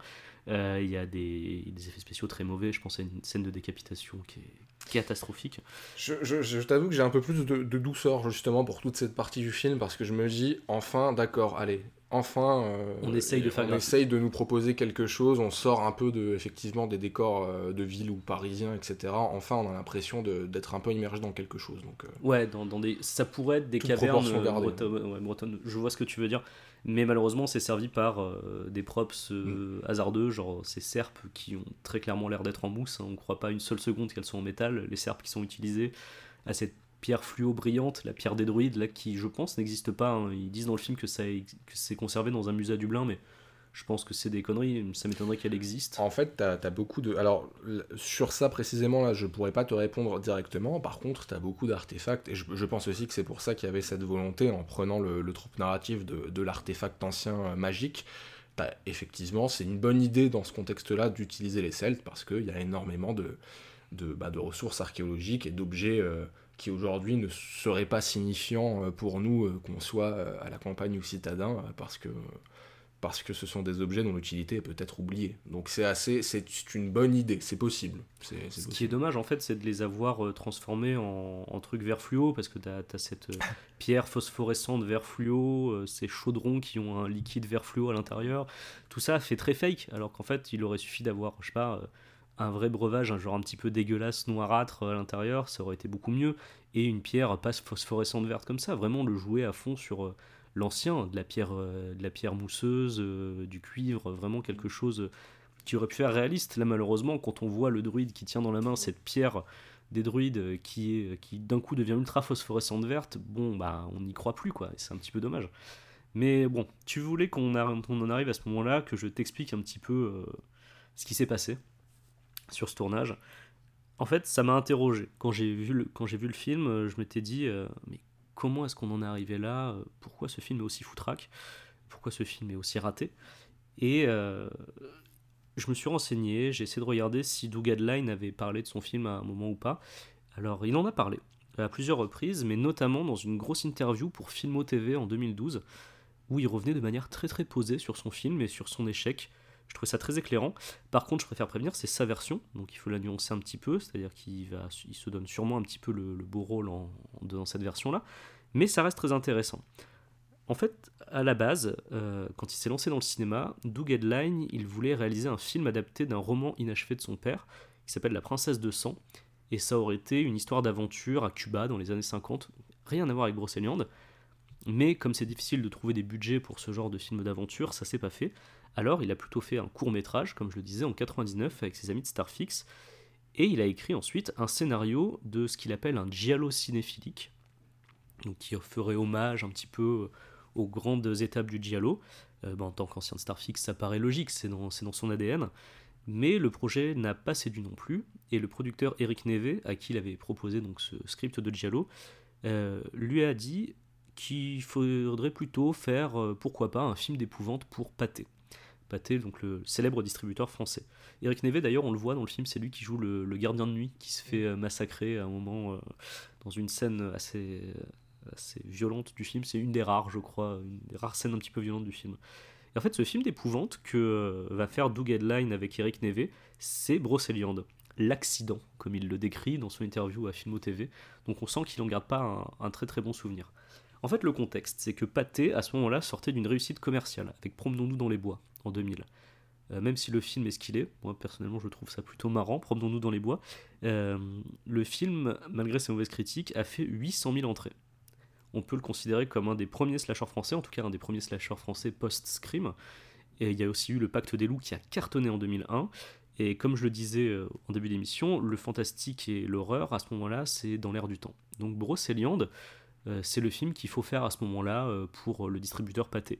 Euh, Il y a des, des effets spéciaux très mauvais, je pense à une scène de décapitation qui est catastrophique. Je, je- je t'avoue que j'ai un peu plus de, de douceur justement pour toute cette partie du film parce que je me dis enfin d'accord allez enfin euh, On essaye de faire on essaye de nous proposer quelque chose on sort un peu de effectivement des décors euh, de ville ou parisiens etc enfin on a l'impression d'être un peu immergé dans quelque chose donc euh, Ouais, dans, dans des, ça pourrait être des cavernes bretonnes, ouais, bretonnes. Je vois ce que tu veux dire, mais malheureusement, c'est servi par euh, des props euh, hasardeux, genre ces serpes qui ont très clairement l'air d'être en mousse. hein. On ne croit pas une seule seconde qu'elles sont en métal. Les serpes qui sont utilisées à cette pierre fluo brillante, la pierre des druides, là, qui, je pense, n'existe pas. hein. Ils disent dans le film que, ça, que c'est conservé dans un musée à Dublin, mais je pense que c'est des conneries. Ça m'étonnerait qu'elle existe. En fait, t'as as beaucoup de. Alors, sur ça précisément, là, je pourrais pas te répondre directement. Par contre, t'as beaucoup d'artefacts. Et je, pense aussi que c'est pour ça qu'il y avait cette volonté, en prenant le, troupe narratif de, de l'artefact ancien euh, magique. Bah, effectivement, c'est une bonne idée dans ce contexte-là d'utiliser les Celtes parce qu'il y a énormément de, de, bah, de ressources archéologiques et d'objets euh, qui aujourd'hui ne seraient pas signifiants euh, pour nous, euh, qu'on soit euh, à la campagne ou citadin, parce que parce que ce sont des objets dont l'utilité est peut-être oubliée. Donc c'est assez, c'est une bonne idée, c'est possible. C'est Ce qui est dommage en fait, c'est de les avoir transformés en, en trucs vert fluo parce que tu as, cette pierre phosphorescente vert fluo, ces chaudrons qui ont un liquide vert fluo à l'intérieur. Tout ça fait très fake alors qu'en fait, il aurait suffi d'avoir, je sais pas, un vrai breuvage, un genre un petit peu dégueulasse, noirâtre euh, à l'intérieur, ça aurait été beaucoup mieux. Et une pierre pas phosphorescente verte comme ça, vraiment le jouer à fond sur euh, l'ancien, de la pierre, euh, mousseuse, du cuivre, vraiment quelque chose qui aurait pu faire réaliste. Là, malheureusement, quand on voit le druide qui tient dans la main cette pierre des druides qui, qui d'un coup devient ultra phosphorescente verte, bon, bah, on n'y croit plus, quoi. C'est un petit peu dommage. Mais bon, tu voulais qu'on en arrive à ce moment-là, que je t'explique un petit peu ce qui s'est passé sur ce tournage. En fait, ça m'a interrogé. Quand j'ai vu le, vu le film, euh, je m'étais dit, euh, mais comment est-ce qu'on en est arrivé là? Pourquoi ce film est aussi foutraque? Pourquoi ce film est aussi raté? Et euh, je me suis renseigné, j'ai essayé de regarder si Doug Adline avait parlé de son film à un moment ou pas. Alors, il en a parlé à plusieurs reprises, mais notamment dans une grosse interview pour Filmo TV en 2012, où il revenait de manière très très posée sur son film et sur son échec. Je trouvais ça très éclairant. Par contre, je préfère prévenir, c'est sa version, donc il faut la nuancer un petit peu, c'est-à-dire qu'il se donne sûrement un petit peu le, beau rôle en, dans cette version-là, mais ça reste très intéressant. En fait, à la base, euh, quand il s'est lancé dans le cinéma, Doug Headline, il voulait réaliser un film adapté d'un roman inachevé de son père, qui s'appelle La Princesse de Sang, et ça aurait été une histoire d'aventure à Cuba dans les années 50, rien à voir avec Brocéliande, mais comme c'est difficile de trouver des budgets pour ce genre de film d'aventure, ça s'est pas fait. Alors il a plutôt fait un court métrage, comme je le disais, en 99 avec ses amis de Starfix, et il a écrit ensuite un scénario de ce qu'il appelle un giallo cinéphilique, donc qui ferait hommage un petit peu aux grandes étapes du giallo. Euh, bah, en tant qu'ancien de Starfix, ça paraît logique, c'est dans, son ADN. Mais le projet n'a pas séduit non plus, et le producteur Eric Neve, à qui il avait proposé donc ce script de giallo, euh, lui a dit qu'il faudrait plutôt faire, euh, pourquoi pas, un film d'épouvante pour Pathé. Pathé, donc le célèbre distributeur français. Eric Neve, d'ailleurs, on le voit dans le film, c'est lui qui joue le, gardien de nuit qui se fait euh, massacrer à un moment euh, dans une scène assez, assez violente du film. C'est une des rares, je crois, une des rares scènes un petit peu violentes du film. Et en fait, ce film d'épouvante que va faire Doug Headline avec Eric Neve, c'est Brocéliande. L'accident, comme il le décrit dans son interview à Filmo TV. Donc on sent qu'il n'en garde pas un très très bon souvenir. En fait, le contexte, c'est que Pathé, à ce moment-là, sortait d'une réussite commerciale, avec Promenons-nous dans les bois, en 2000. Euh, même si le film est ce qu'il est, moi personnellement je trouve ça plutôt marrant, Promenons-nous dans les bois, euh, le film, malgré ses mauvaises critiques, a fait 800 000 entrées. On peut le considérer comme un des premiers slashers français, en tout cas un des premiers slashers français post-Scream. Et il y a aussi eu Le Pacte des loups qui a cartonné en 2001. Et comme je le disais euh, en début d'émission, le fantastique et l'horreur, à ce moment-là, c'est dans l'air du temps. Donc Brocéliande, c'est le film qu'il faut faire à ce moment-là euh, pour le distributeur Pathé.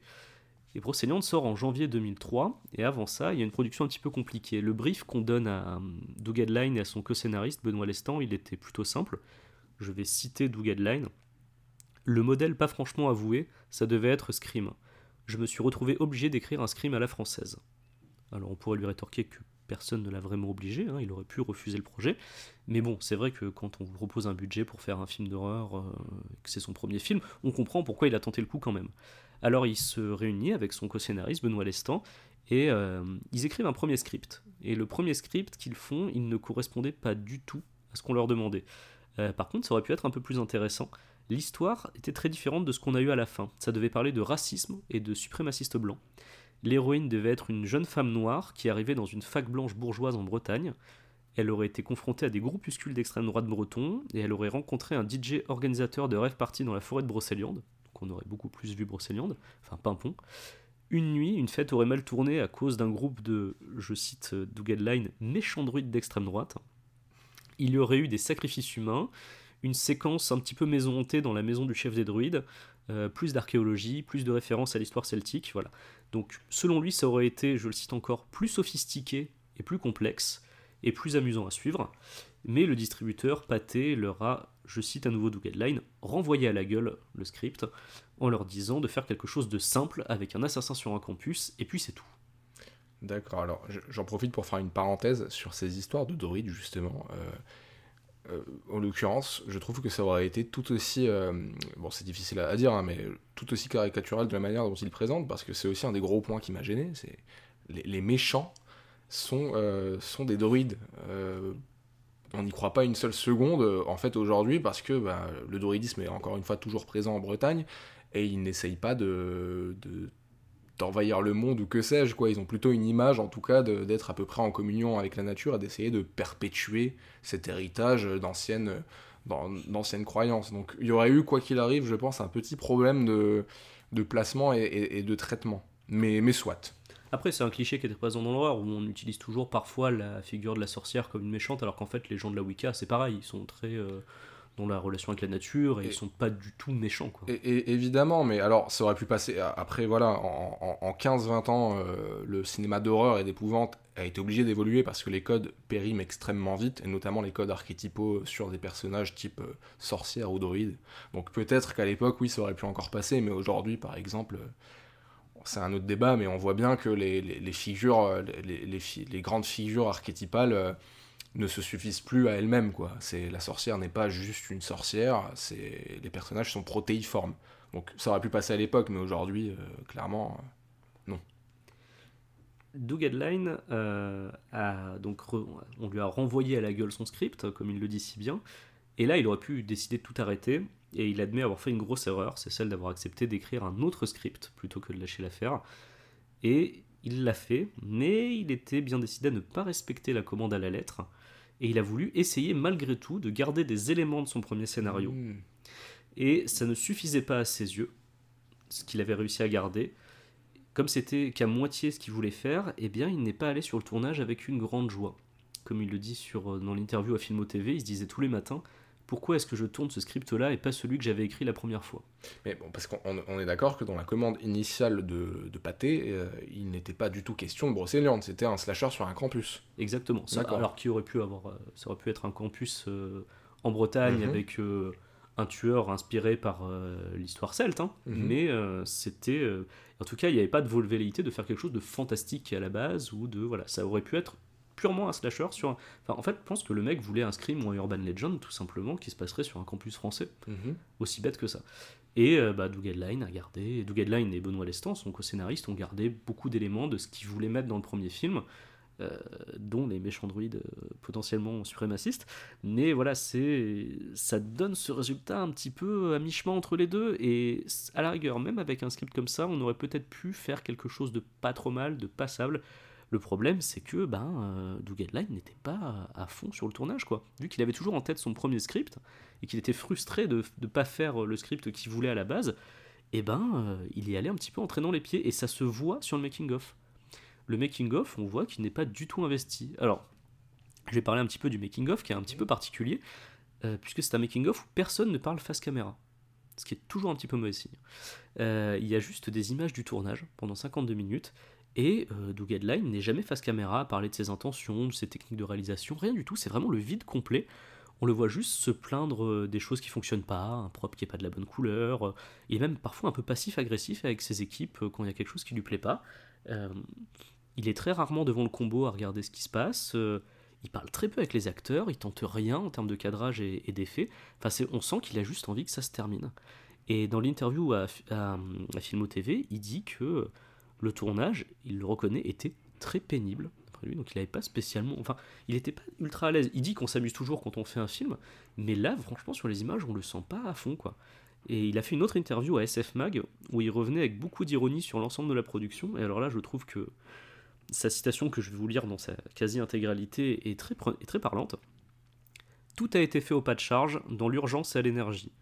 Et Brocéliande sort en janvier 2003, et avant ça, il y a une production un petit peu compliquée. Le brief qu'on donne à euh, Doug Headline et à son co-scénariste Benoît Lestan, il était plutôt simple. Je vais citer Doug Headline. Le modèle pas franchement avoué, ça devait être Scream. Je me suis retrouvé obligé d'écrire un Scream à la française. Alors on pourrait lui rétorquer que personne ne l'a vraiment obligé, hein, il aurait pu refuser le projet. Mais bon, c'est vrai que quand on vous propose un budget pour faire un film d'horreur, euh, que c'est son premier film, on comprend pourquoi il a tenté le coup quand même. Alors il se réunit avec son co-scénariste Benoît Lestan et euh, ils écrivent un premier script. Et le premier script qu'ils font, il ne correspondait pas du tout à ce qu'on leur demandait. Euh, par contre, ça aurait pu être un peu plus intéressant. L'histoire était très différente de ce qu'on a eu à la fin. Ça devait parler de racisme et de suprémacistes blancs. L'héroïne devait être une jeune femme noire qui arrivait dans une fac blanche bourgeoise en Bretagne. Elle aurait été confrontée à des groupuscules d'extrême droite bretons et elle aurait rencontré un DJ organisateur de rêve party dans la forêt de Brocéliande. Donc on aurait beaucoup plus vu Brocéliande, enfin Pimpon. Une nuit, une fête aurait mal tourné à cause d'un groupe de, je cite Doug Headline, méchants druides d'extrême droite. Il y aurait eu des sacrifices humains, une séquence un petit peu maison hantée dans la maison du chef des druides, euh, plus d'archéologie, plus de références à l'histoire celtique, voilà. Donc selon lui, ça aurait été, je le cite encore, plus sophistiqué et plus complexe, et plus amusant à suivre, mais le distributeur Pathé leur a, je cite à nouveau Doug Headline, renvoyé à la gueule le script, en leur disant de faire quelque chose de simple avec un assassin sur un campus, et puis c'est tout. D'accord, alors je- j'en profite pour faire une parenthèse sur ces histoires de druides, justement. Euh, euh, en l'occurrence, je trouve que ça aurait été tout aussi. euh, bon, c'est difficile à, dire, hein, mais tout aussi caricatural de la manière dont il présente, parce que c'est aussi un des gros points qui m'a gêné. C'est les, méchants sont, euh, sont des druides. On n'y croit pas une seule seconde, en fait, aujourd'hui, parce que bah, le druidisme est encore une fois toujours présent en Bretagne, et ils n'essayent pas de d'envahir le monde ou que sais-je quoi. Ils ont plutôt une image en tout cas d'être à peu près en communion avec la nature et d'essayer de perpétuer cet héritage d'anciennes croyances. Donc il y aurait eu quoi qu'il arrive je pense un petit problème de, de placement et, de traitement. Mais, mais soit. Après, c'est un cliché qui était présent dans l'horreur, où on utilise toujours parfois la figure de la sorcière comme une méchante, alors qu'en fait, les gens de la Wicca, c'est pareil, ils sont très euh, dans la relation avec la nature, et, Et- ils sont pas du tout méchants, quoi. Et, et- évidemment, mais alors ça aurait pu passer. Après, voilà, en, en- en 15-20 ans, euh, le cinéma d'horreur et d'épouvante a été obligé d'évoluer parce que les codes périment extrêmement vite, et notamment les codes archétypaux sur des personnages type euh, sorcière ou druide. Donc peut-être qu'à l'époque, oui, ça aurait pu encore passer, mais aujourd'hui, par exemple, euh, c'est un autre débat, mais on voit bien que les, les- les figures, euh, les, les grandes figures archétypales. Ne se suffisent plus à elles-mêmes quoi. C'est la sorcière n'est pas juste une sorcière, c'est les personnages sont protéiformes. Donc ça aurait pu passer à l'époque, mais aujourd'hui, euh, clairement, euh, Doug Headline euh, on lui a renvoyé à la gueule son script, comme il le dit si bien, et là il aurait pu décider de tout arrêter, et il admet avoir fait une grosse erreur, c'est celle d'avoir accepté d'écrire un autre script plutôt que de lâcher l'affaire, et il l'a fait, mais il était bien décidé à ne pas respecter la commande à la lettre, et il a voulu essayer malgré tout de garder des éléments de son premier scénario, hmm, et ça ne suffisait pas à ses yeux, ce qu'il avait réussi à garder. Comme c'était qu'à moitié ce qu'il voulait faire, eh bien il n'est pas allé sur le tournage avec une grande joie. Comme il le dit sur, euh, dans l'interview à Filmo TV, il se disait tous les matins pourquoi est-ce que je tourne ce script-là et pas celui que j'avais écrit la première fois Mais bon, parce qu'on on- on est d'accord que dans la commande initiale de, de Pathé, euh, il n'était pas du tout question de Brocéliande, c'était un slasher sur un campus. Exactement. Ça, alors qu'il aurait pu avoir, euh, ça aurait pu être un campus euh, en Bretagne Mhm. avec euh, un tueur inspiré par l'histoire celte, hein. Mhm. mais c'était. en tout cas, il n'y avait pas de velléité de faire quelque chose de fantastique à la base, ou de. Voilà, ça aurait pu être purement un slasher sur un- Enfin, en fait, je pense que le mec voulait un scream ou un urban legend, tout simplement, qui se passerait sur un campus français. Mhm. Aussi bête que ça. Et euh, bah, Doug Headline a gardé. Doug Headline et Benoît Lestan, son co-scénariste, ont gardé beaucoup d'éléments de ce qu'ils voulaient mettre dans le premier film, euh, dont les méchants druides euh, potentiellement suprémacistes. Mais voilà, c'est ça donne ce résultat un petit peu à mi-chemin entre les deux. Et à la rigueur, même avec un script comme ça, on aurait peut-être pu faire quelque chose de pas trop mal, de passable. Le problème, c'est que ben, euh, Doug n'était pas à fond sur le tournage, quoi. Vu qu'il avait toujours en tête son premier script et qu'il était frustré de ne pas faire le script qu'il voulait à la base, et ben, euh, il y allait un petit peu en traînant les pieds et ça se voit sur le making-of. Le making-of, on voit qu'il n'est pas du tout investi. Alors, je vais parler un petit peu du making-of qui est un petit peu particulier, euh, puisque c'est un making-of où personne ne parle face caméra. Ce qui est toujours un petit peu mauvais signe. Euh, il y a juste des images du tournage pendant 52 minutes, et euh, Doug Headline n'est jamais face caméra à parler de ses intentions, de ses techniques de réalisation, rien du tout, c'est vraiment le vide complet. On le voit juste se plaindre euh, des choses qui fonctionnent pas, un prop qui est pas de la bonne couleur, euh, et même parfois un peu passif-agressif avec ses équipes euh, quand il y a quelque chose qui lui plaît pas. Euh, il est très rarement devant le combo à regarder ce qui se passe. euh, il parle très peu avec les acteurs, il tente rien en termes de cadrage et, et d'effets. Enfin, on sent qu'il a juste envie que ça se termine. Et dans l'interview à, à, à Filmo TV, il dit que le tournage, il le reconnaît, était très pénible. d'après lui, donc il n'avait pas spécialement. Enfin, il n'était pas ultra à l'aise. Il dit qu'on s'amuse toujours quand on fait un film, mais là, franchement, sur les images, on le sent pas à fond, quoi. Et il a fait une autre interview à SF Mag où il revenait avec beaucoup d'ironie sur l'ensemble de la production. Et alors là, je trouve que sa citation que je vais vous lire dans sa quasi-intégralité est très, est très parlante. Tout a été fait au pas de charge, dans l'urgence et à l'énergie.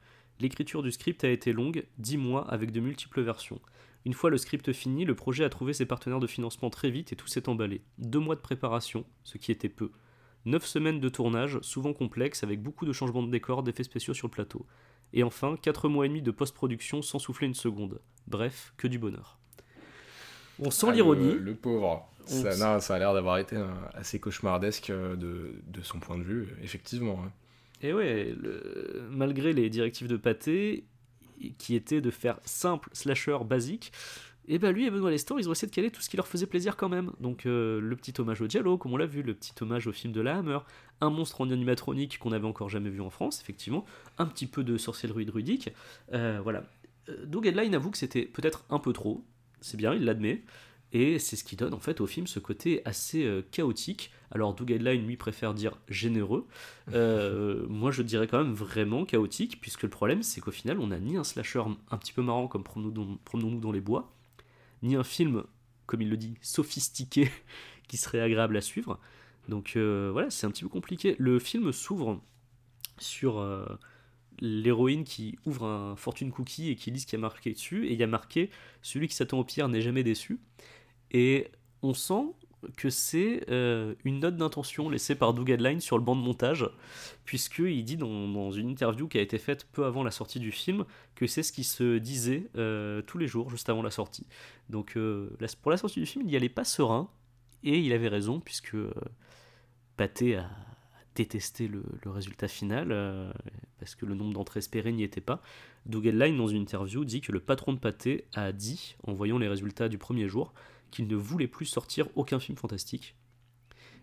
L'écriture du script a été longue, 10 mois avec de multiples versions. Une fois le script fini, le projet a trouvé ses partenaires de financement très vite et tout s'est emballé. Deux mois de préparation, ce qui était peu. Neuf semaines de tournage, souvent complexes, avec beaucoup de changements de décor, d'effets spéciaux sur le plateau. Et enfin, quatre mois et demi de post-production sans souffler une seconde. Bref, que du bonheur. On sent Ah, l'ironie. Le, le pauvre. Ça, s- non, ça a l'air d'avoir été assez cauchemardesque euh, de, de son point de vue, effectivement. hein. Et ouais, le- malgré les directives de Pathé, qui étaient de faire simple, slasher, basique, et bah lui et Benoît Lestan, ils ont essayé de caler tout ce qui leur faisait plaisir quand même. Donc euh, le petit hommage au Giallo, comme on l'a vu, le petit hommage au film de la Hammer, un monstre en animatronique qu'on n'avait encore jamais vu en France, effectivement, un petit peu de sorcellerie druidique, euh, voilà. Euh, Doug Headline avoue que c'était peut-être un peu trop, c'est bien, il l'admet, et c'est ce qui donne en fait au film ce côté assez euh, chaotique. Alors Doug Headline lui préfère dire généreux, euh, moi je dirais quand même vraiment chaotique, puisque le problème c'est qu'au final on n'a ni un slasher un petit peu marrant comme Promenons-nous dans, les bois, ni un film, comme il le dit, sophistiqué qui serait agréable à suivre. Donc euh, voilà, c'est un petit peu compliqué. Le film s'ouvre sur euh, l'héroïne qui ouvre un fortune cookie et qui lit ce qui a marqué dessus, et il y a marqué celui qui s'attend au pire n'est jamais déçu. Et on sent que c'est euh, une note d'intention laissée par Doug sur le banc de montage, puisqu'il dit dans, une interview qui a été faite peu avant la sortie du film que c'est ce qui se disait euh, tous les jours juste avant la sortie. Donc euh, pour la sortie du film, il n'y allait pas serein, et il avait raison, puisque Pathé a détesté le, résultat final, parce que le nombre d'entrées espérées n'y était pas. Doug dans une interview, dit que le patron de Pathé a dit, en voyant les résultats du premier jour, qu'il ne voulait plus sortir aucun film fantastique.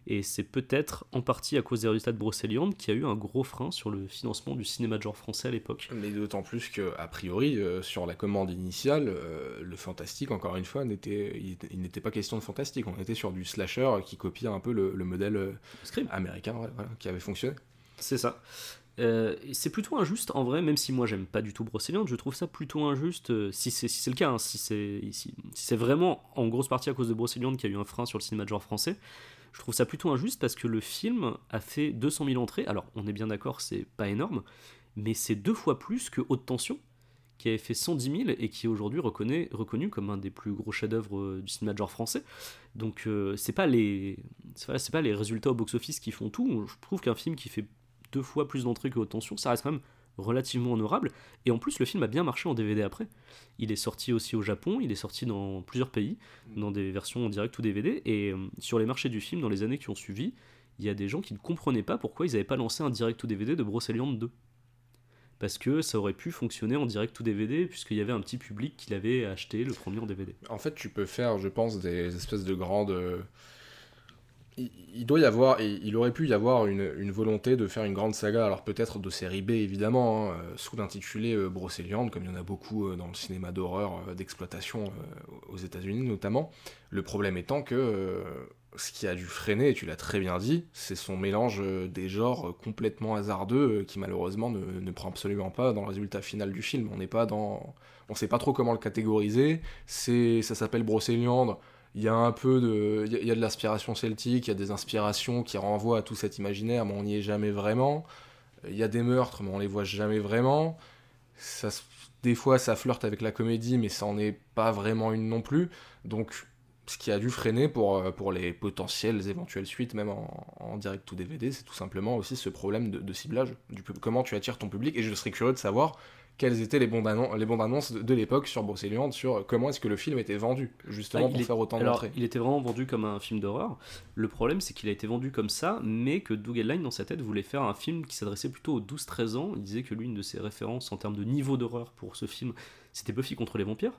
Et c'est peut-être en partie à cause des résultats de Brocéliande qui a eu un gros frein sur le financement du cinéma de genre français à l'époque. Mais d'autant plus que, a priori, euh, sur la commande initiale, euh, le fantastique, encore une fois, n'était, il, il n'était pas question de fantastique. On était sur du slasher qui copiait un peu le, le modèle euh, américain, ouais, voilà, qui avait fonctionné. C'est ça. Euh, c'est plutôt injuste en vrai, même si moi j'aime pas du tout Brocéliande, je trouve ça plutôt injuste euh, si c'est si le cas, hein, si c'est si, si vraiment en grosse partie à cause de Brocéliande qu'il y a eu un frein sur le cinéma de genre français. Je trouve ça plutôt injuste parce que le film a fait 200 000 entrées. Alors on est bien d'accord, c'est pas énorme, mais c'est deux fois plus que Haute Tension qui avait fait 110 000 et qui est aujourd'hui reconnu, reconnu comme un des plus gros chefs-d'œuvre euh, du cinéma de genre français. Donc euh, c'est c'est pas, pas les résultats au box-office qui font tout. Je trouve qu'un film qui fait deux fois plus d'entrées que Haute Tension, ça reste quand même relativement honorable. Et en plus, le film a bien marché en DVD après. Il est sorti aussi au Japon, il est sorti dans plusieurs pays, dans des versions en direct ou DVD. Et euh, sur les marchés du film, dans les années qui ont suivi, il y a des gens qui ne comprenaient pas pourquoi ils n'avaient pas lancé un direct ou DVD de Brocéliande 2. parce que ça aurait pu fonctionner en direct ou DVD, puisqu'il y avait un petit public qui l'avait acheté le premier en DVD. En fait, tu peux faire, je pense, des espèces de grandes. Il, doit y avoir, il aurait pu y avoir une, volonté de faire une grande saga, alors peut-être de série B évidemment, hein, euh, sous l'intitulé euh, Brocéliande, comme il y en a beaucoup euh, dans le cinéma d'horreur euh, d'exploitation aux États-Unis notamment. Le problème étant que ce qui a dû freiner, et tu l'as très bien dit, c'est son mélange des genres complètement hasardeux qui malheureusement ne, prend absolument pas dans le résultat final du film. On n'est pas dans, on sait pas trop comment le catégoriser. Ça s'appelle Brocéliande. Il y a un peu de, il y a- de l'inspiration celtique, il y a des inspirations qui renvoient à tout cet imaginaire, mais on n'y est jamais vraiment. Il y a des meurtres, mais on les voit jamais vraiment. Ça, des fois, ça flirte avec la comédie, mais ça en est pas vraiment une non plus. Donc, ce qui a dû freiner pour, euh, pour les potentielles éventuelles suites, même en, en direct ou DVD, c'est tout simplement aussi ce problème de, ciblage. Du, comment tu attires ton public, et je serais curieux de savoir quelles étaient les bandes, annon- les bandes annonces de, de l'époque sur Brocéliande, sur comment est-ce que le film était vendu, justement Ah, pour est- faire autant d'entrées. il était vraiment vendu comme un film d'horreur. Le problème, c'est qu'il a été vendu comme ça, mais que Doug Line, dans sa tête, voulait faire un film qui s'adressait plutôt aux 12-13 ans. Il disait que l'une de ses références en termes de niveau d'horreur pour ce film, c'était Buffy contre les vampires.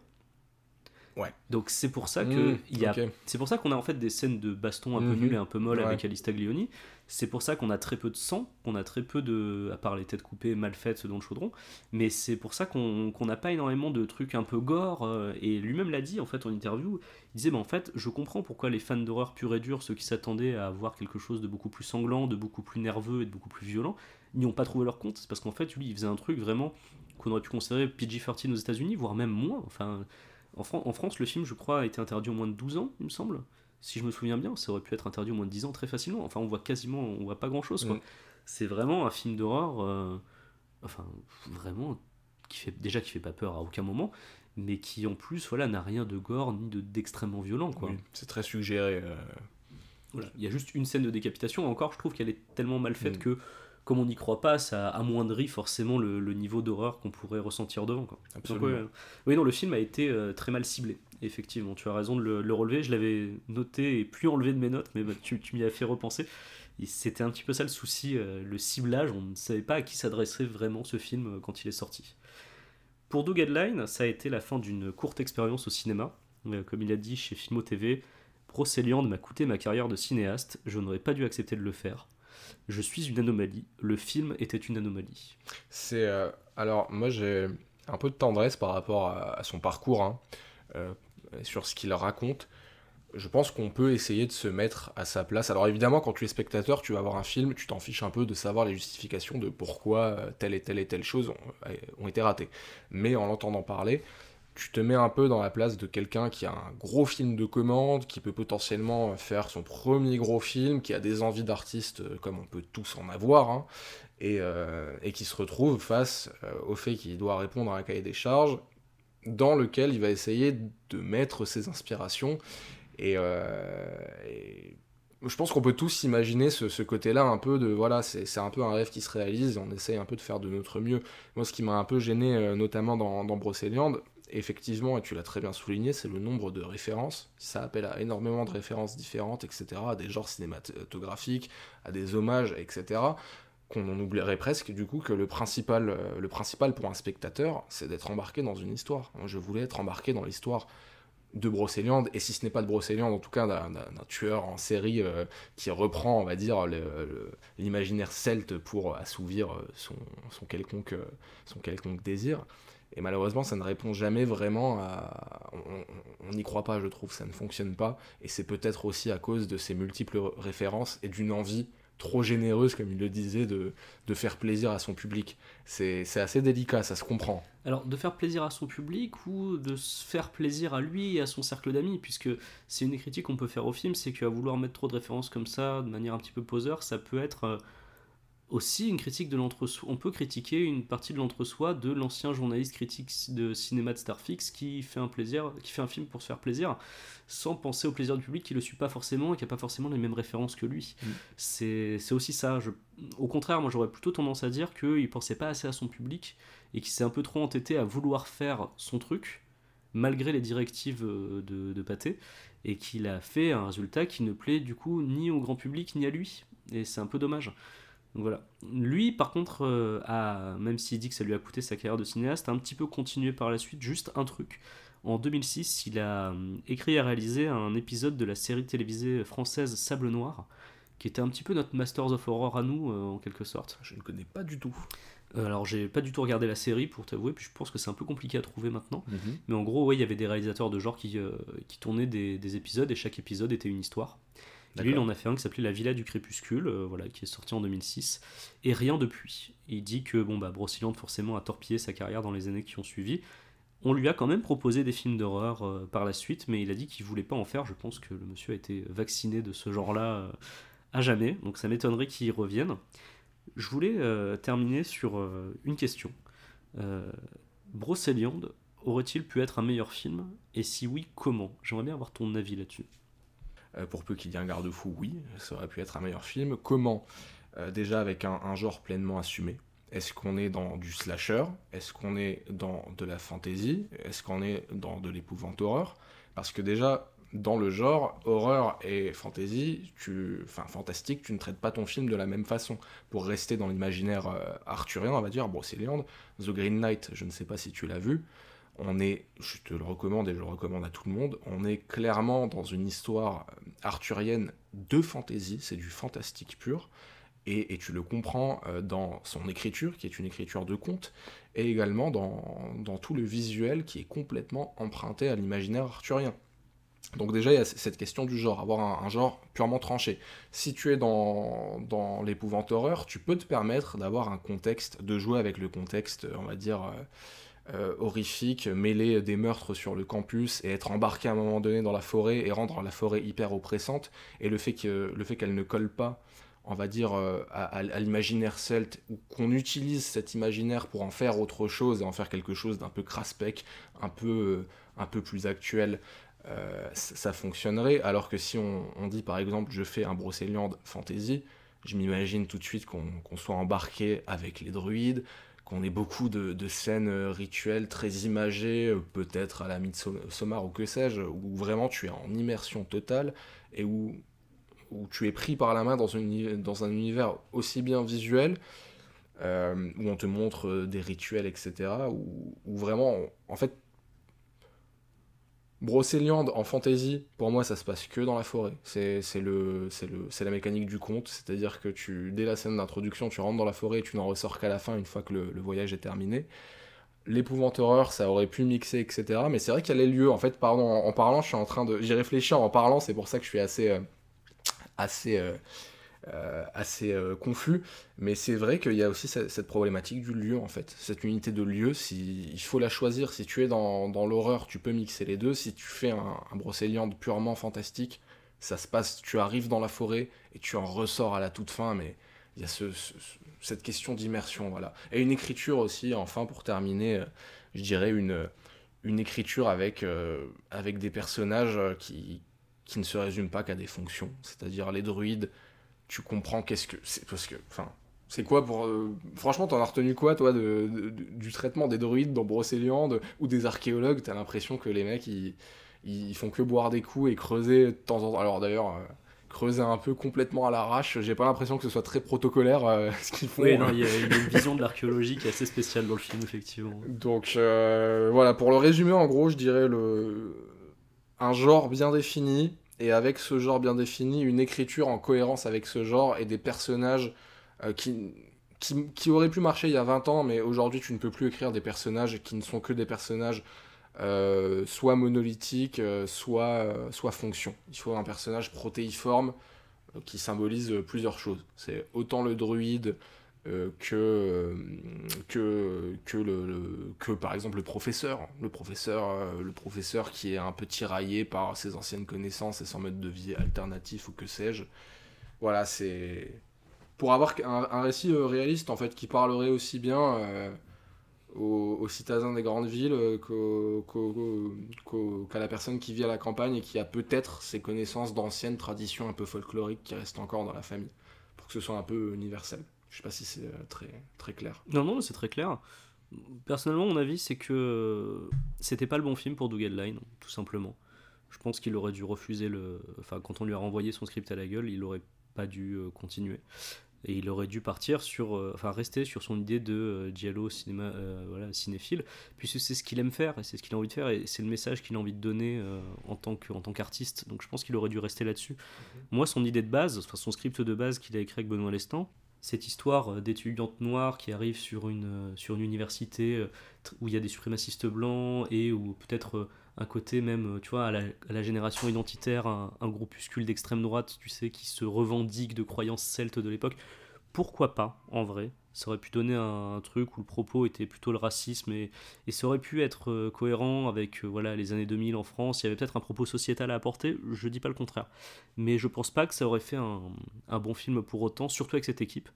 Ouais. Donc c'est pour ça que Mmh, il y a ok. c'est pour ça qu'on a en fait des scènes de baston un peu Mhm. nulles et un peu molles Ouais. avec Alice Taglioni. C'est pour ça qu'on a très peu de sang, qu'on a très peu de. à part les têtes coupées mal faites dans le chaudron. Mais c'est pour ça qu'on qu'on n'a pas énormément de trucs un peu gore. euh, et lui-même l'a dit en fait en interview. Il disait bah, en fait, je comprends pourquoi les fans d'horreur pure et dure, ceux qui s'attendaient à voir quelque chose de beaucoup plus sanglant, de beaucoup plus nerveux et de beaucoup plus violent, n'y ont pas trouvé leur compte. C'est parce qu'en fait, lui, il faisait un truc vraiment qu'on aurait pu considérer PG-13 aux États-Unis, voire même moins. Enfin. En, Fran- en France, le film, je crois, a été interdit au moins de 12 ans, il me semble. Si je me souviens bien, ça aurait pu être interdit au moins de 10 ans très facilement. Enfin, on voit quasiment, on voit pas grand chose. C'est vraiment un film d'horreur, euh, enfin, vraiment, qui fait, déjà qui fait pas peur à aucun moment, mais qui en plus, voilà, n'a rien de gore ni de d'extrêmement violent. Quoi. Oui, c'est très suggéré. euh, Voilà. Il y a juste une scène de décapitation, encore, je trouve qu'elle est tellement mal faite Mm. que, comme on n'y croit pas, ça amoindrit forcément le, le niveau d'horreur qu'on pourrait ressentir devant. Quoi. Donc, Absolument. ouais, oui, non, le film a été euh, très mal ciblé. Effectivement, tu as raison de le, le relever. Je l'avais noté et plus enlevé de mes notes, mais bah, tu, tu m'y as fait repenser. C'était un petit peu ça le souci, euh, le ciblage. On ne savait pas à qui s'adresserait vraiment ce film euh, quand il est sorti. Pour Doug Headline, ça a été la fin d'une courte expérience au cinéma. Euh, comme il a dit chez Filmo TV, Brocéliande m'a coûté ma carrière de cinéaste. Je n'aurais pas dû accepter de le faire. Je suis une anomalie. Le film était une anomalie. C'est euh, alors moi j'ai un peu de tendresse par rapport à, son parcours hein, euh, sur ce qu'il raconte. Je pense qu'on peut essayer de se mettre à sa place. Alors évidemment, quand tu es spectateur, tu vas voir un film, tu t'en fiches un peu de savoir les justifications de pourquoi euh, telle et telle et telle chose ont été ratées. Mais en l'entendant parler, tu te mets un peu dans la place de quelqu'un qui a un gros film de commande, qui peut potentiellement faire son premier gros film, qui a des envies d'artiste euh, comme on peut tous en avoir, hein, et, euh, et qui se retrouve face euh, au fait qu'il doit répondre à un cahier des charges dans lequel il va essayer de mettre ses inspirations. Et, euh, je pense qu'on peut tous imaginer ce, côté-là un peu de voilà, c'est un peu un rêve qui se réalise on essaye un peu de faire de notre mieux. Moi, ce qui m'a un peu gêné, euh, notamment dans, dans Brocéliande, effectivement, et tu l'as très bien souligné, c'est le nombre de références. Ça appelle à énormément de références différentes, etc., à des genres cinématographiques, à des hommages, etc., qu'on en oublierait presque, du coup, que le principal, euh, le principal pour un spectateur, c'est d'être embarqué dans une histoire. Moi, je voulais être embarqué dans l'histoire de Brocéliande, et si ce n'est pas de Brocéliande, en tout cas d'un tueur en série euh, qui reprend, on va dire, l'imaginaire celte pour assouvir euh, son, quelconque, son quelconque désir. Et malheureusement, ça ne répond jamais vraiment à. On- n'y croit pas, je trouve, ça ne fonctionne pas. Et c'est peut-être aussi à cause de ces multiples références et d'une envie trop généreuse, comme il le disait, de, faire plaisir à son public. C'est assez délicat, ça se comprend. Alors, de faire plaisir à son public ou de se faire plaisir à lui et à son cercle d'amis, puisque c'est une des critiques qu'on peut faire au film, c'est qu'à vouloir mettre trop de références comme ça, de manière un petit peu poseur, ça peut être euh, aussi une critique de l'entre-soi. On peut critiquer une partie de l'entre-soi de l'ancien journaliste critique de cinéma de Starfix qui fait un plaisir, qui fait un film pour se faire plaisir, sans penser au plaisir du public qui le suit pas forcément et qui a pas forcément les mêmes références que lui. Mm. C'est aussi ça. Je- Au contraire, moi j'aurais plutôt tendance à dire qu'il pensait pas assez à son public et qu'il s'est un peu trop entêté à vouloir faire son truc malgré les directives euh, de, de Pathé et qu'il a fait un résultat qui ne plaît du coup ni au grand public ni à lui et c'est un peu dommage Donc voilà. Lui, par contre, euh, a, même s'il dit que ça lui a coûté sa carrière de cinéaste, a un petit peu continué par la suite, juste un truc. En 2006, il a euh, écrit et réalisé un épisode de la série télévisée française Sable Noir, qui était un petit peu notre Masters of Horror à nous, euh, en quelque sorte. Je ne connais pas du tout. Euh, alors, j'ai pas du tout regardé la série, pour t'avouer, puis je pense que c'est un peu compliqué à trouver maintenant. Mhm. Mais en gros, ouais, il y avait des réalisateurs de genre qui, qui tournaient des, des épisodes, et chaque épisode était une histoire. Lui, il en a fait un qui s'appelait La Villa du Crépuscule, euh, voilà, qui est sorti en 2006, et rien depuis. Il dit que bon, bah, forcément, a torpillé sa carrière dans les années qui ont suivi. On lui a quand même proposé des films d'horreur euh, par la suite, mais il a dit qu'il voulait pas en faire. Je pense que le monsieur a été vacciné de ce genre-là euh, à jamais, donc ça m'étonnerait qu'il y revienne. Je voulais terminer sur une question. Brocéliande aurait-il pu être un meilleur film? Et si oui, comment? J'aimerais bien avoir ton avis là-dessus. Euh, pour peu qu'il y ait un garde-fou, oui, ça aurait pu être un meilleur film. Comment Euh, Déjà avec un, genre pleinement assumé. Est-ce qu'on est dans du slasher? Est-ce qu'on est dans de la fantasy? Est-ce qu'on est dans de l'épouvante horreur? Parce que déjà, dans le genre horreur et fantasy, tu, enfin fantastique, tu ne traites pas ton film de la même façon. Pour rester dans l'imaginaire euh, arthurien, on va dire, Brocéliande, The Green Knight, je ne sais pas si tu l'as vu, on est, je te le recommande et je le recommande à tout le monde, on est clairement dans une histoire euh, arthurienne de fantasy, c'est du fantastique pur, et, tu le comprends euh, dans son écriture, qui est une écriture de conte, et également dans, tout le visuel qui est complètement emprunté à l'imaginaire arthurien. Donc déjà, il y a cette question du genre, avoir un, genre purement tranché. Si tu es dans, dans l'épouvante horreur, tu peux te permettre d'avoir un contexte, de jouer avec le contexte, on va dire, euh, horrifique, mêler des meurtres sur le campus et être embarqué à un moment donné dans la forêt et rendre la forêt hyper oppressante. Et le fait que- le fait qu'elle ne colle pas, on va dire, euh, à, l'imaginaire celte, ou qu'on utilise cet imaginaire pour en faire autre chose et en faire quelque chose d'un peu craspec, un peu, euh, un peu plus actuel, ça fonctionnerait. Alors que si on, dit par exemple, je fais un Brocéliande fantasy, je m'imagine tout de suite qu'on soit embarqué avec les druides, qu'on ait beaucoup de, scènes euh, rituelles très imagées, euh, peut-être à la Midsommar ou que sais-je, où vraiment tu es en immersion totale et où, tu es pris par la main dans, un univers aussi bien visuel, euh, où on te montre des rituels, etc., où vraiment, en fait, Brocéliande en fantasy, pour moi, ça se passe que dans la forêt. C'est la mécanique du conte, c'est-à-dire que tu, dès la scène d'introduction, tu rentres dans la forêt et tu n'en ressors qu'à la fin, une fois que le, voyage est terminé. L'épouvante horreur, ça aurait pu mixer, etc. Mais c'est vrai qu'il y a les lieux. En fait, pardon, en, parlant, je suis en train de. J'y réfléchis en parlant, c'est pour ça que je suis assez. euh, assez. euh, assez euh, confus, mais c'est vrai qu'il y a aussi cette, problématique du lieu en fait. Cette unité de lieu, si, il faut la choisir. Si tu es dans, dans l'horreur, tu peux mixer les deux. Si tu fais un, un Brocéliande purement fantastique, ça se passe, tu arrives dans la forêt et tu en ressors à la toute fin, mais il y a ce, ce- ce- cette question d'immersion, voilà. Et une écriture aussi, enfin pour terminer, euh, je dirais une, une écriture avec, euh, avec des personnages euh, qui, qui ne se résument pas qu'à des fonctions. C'est-à-dire les druides, tu comprends qu'est-ce que c'est parce que enfin c'est quoi pour euh, franchement t'en as retenu quoi toi de, du traitement des druides dans Brocéliande ou des archéologues? T'as l'impression que les mecs ils, ils font que boire des coups et creuser de temps en temps. Alors d'ailleurs euh, creuser un peu complètement à l'arrache j'ai pas l'impression que ce soit très protocolaire euh, ce qu'ils font Oui, non, il y, a une vision de l'archéologie qui est assez spéciale dans le film, effectivement. donc voilà, pour le résumer en gros, je dirais le un genre bien défini et avec ce genre bien défini, une écriture en cohérence avec ce genre et des personnages euh, qui, qui auraient pu marcher il y a 20 ans, mais aujourd'hui tu ne peux plus écrire des personnages qui ne sont que des personnages euh, soit monolithiques, euh, soit soit fonction. Il faut un personnage protéiforme qui symbolise plusieurs choses. C'est autant le druide euh, que, euh, que, que, le, le- que par exemple le professeur. Le professeur, euh, le professeur qui est un peu tiraillé par ses anciennes connaissances et son mode de vie alternatif ou que sais-je. Voilà, c'est pour avoir un, un récit réaliste en fait qui parlerait aussi bien aux, citadins des grandes villes qu'à la personne qui vit à la campagne et qui a peut-être ses connaissances d'anciennes traditions un peu folkloriques qui restent encore dans la famille pour que ce soit un peu universel. Je sais pas si c'est euh, très, très clair. Non, non, c'est très clair. Personnellement, mon avis, c'est que c'était pas le bon film pour Doug Line, tout simplement. Je pense qu'il aurait dû refuser le. Enfin, quand on lui a renvoyé son script à la gueule, il aurait pas dû euh, continuer. Et il aurait dû partir sur, euh, enfin rester sur son idée de euh, giallo cinéma, euh, voilà, cinéphile, puisque c'est ce qu'il aime faire et c'est ce qu'il a envie de faire et c'est le message qu'il a envie de donner euh, en tant qu'artiste. Donc je pense qu'il aurait dû rester là-dessus. Moi, son idée de base, enfin son script de base qu'il a écrit avec Benoît Lestan, cette histoire euh, d'étudiante noire qui arrive sur une, euh, sur une université euh, où il y a des suprémacistes blancs et où peut-être un côté même, tu vois, à la, à la génération identitaire, un, un groupuscule d'extrême droite, tu sais, qui se revendique de croyances celtes de l'époque. Pourquoi pas, en vrai Ça aurait pu donner un, truc où le propos était plutôt le racisme et, ça aurait pu être euh, cohérent avec euh, voilà, les années 2000 en France. Il y avait peut-être un propos sociétal à apporter, je dis pas le contraire. Mais je pense pas que ça aurait fait un, bon film pour autant, surtout avec cette équipe.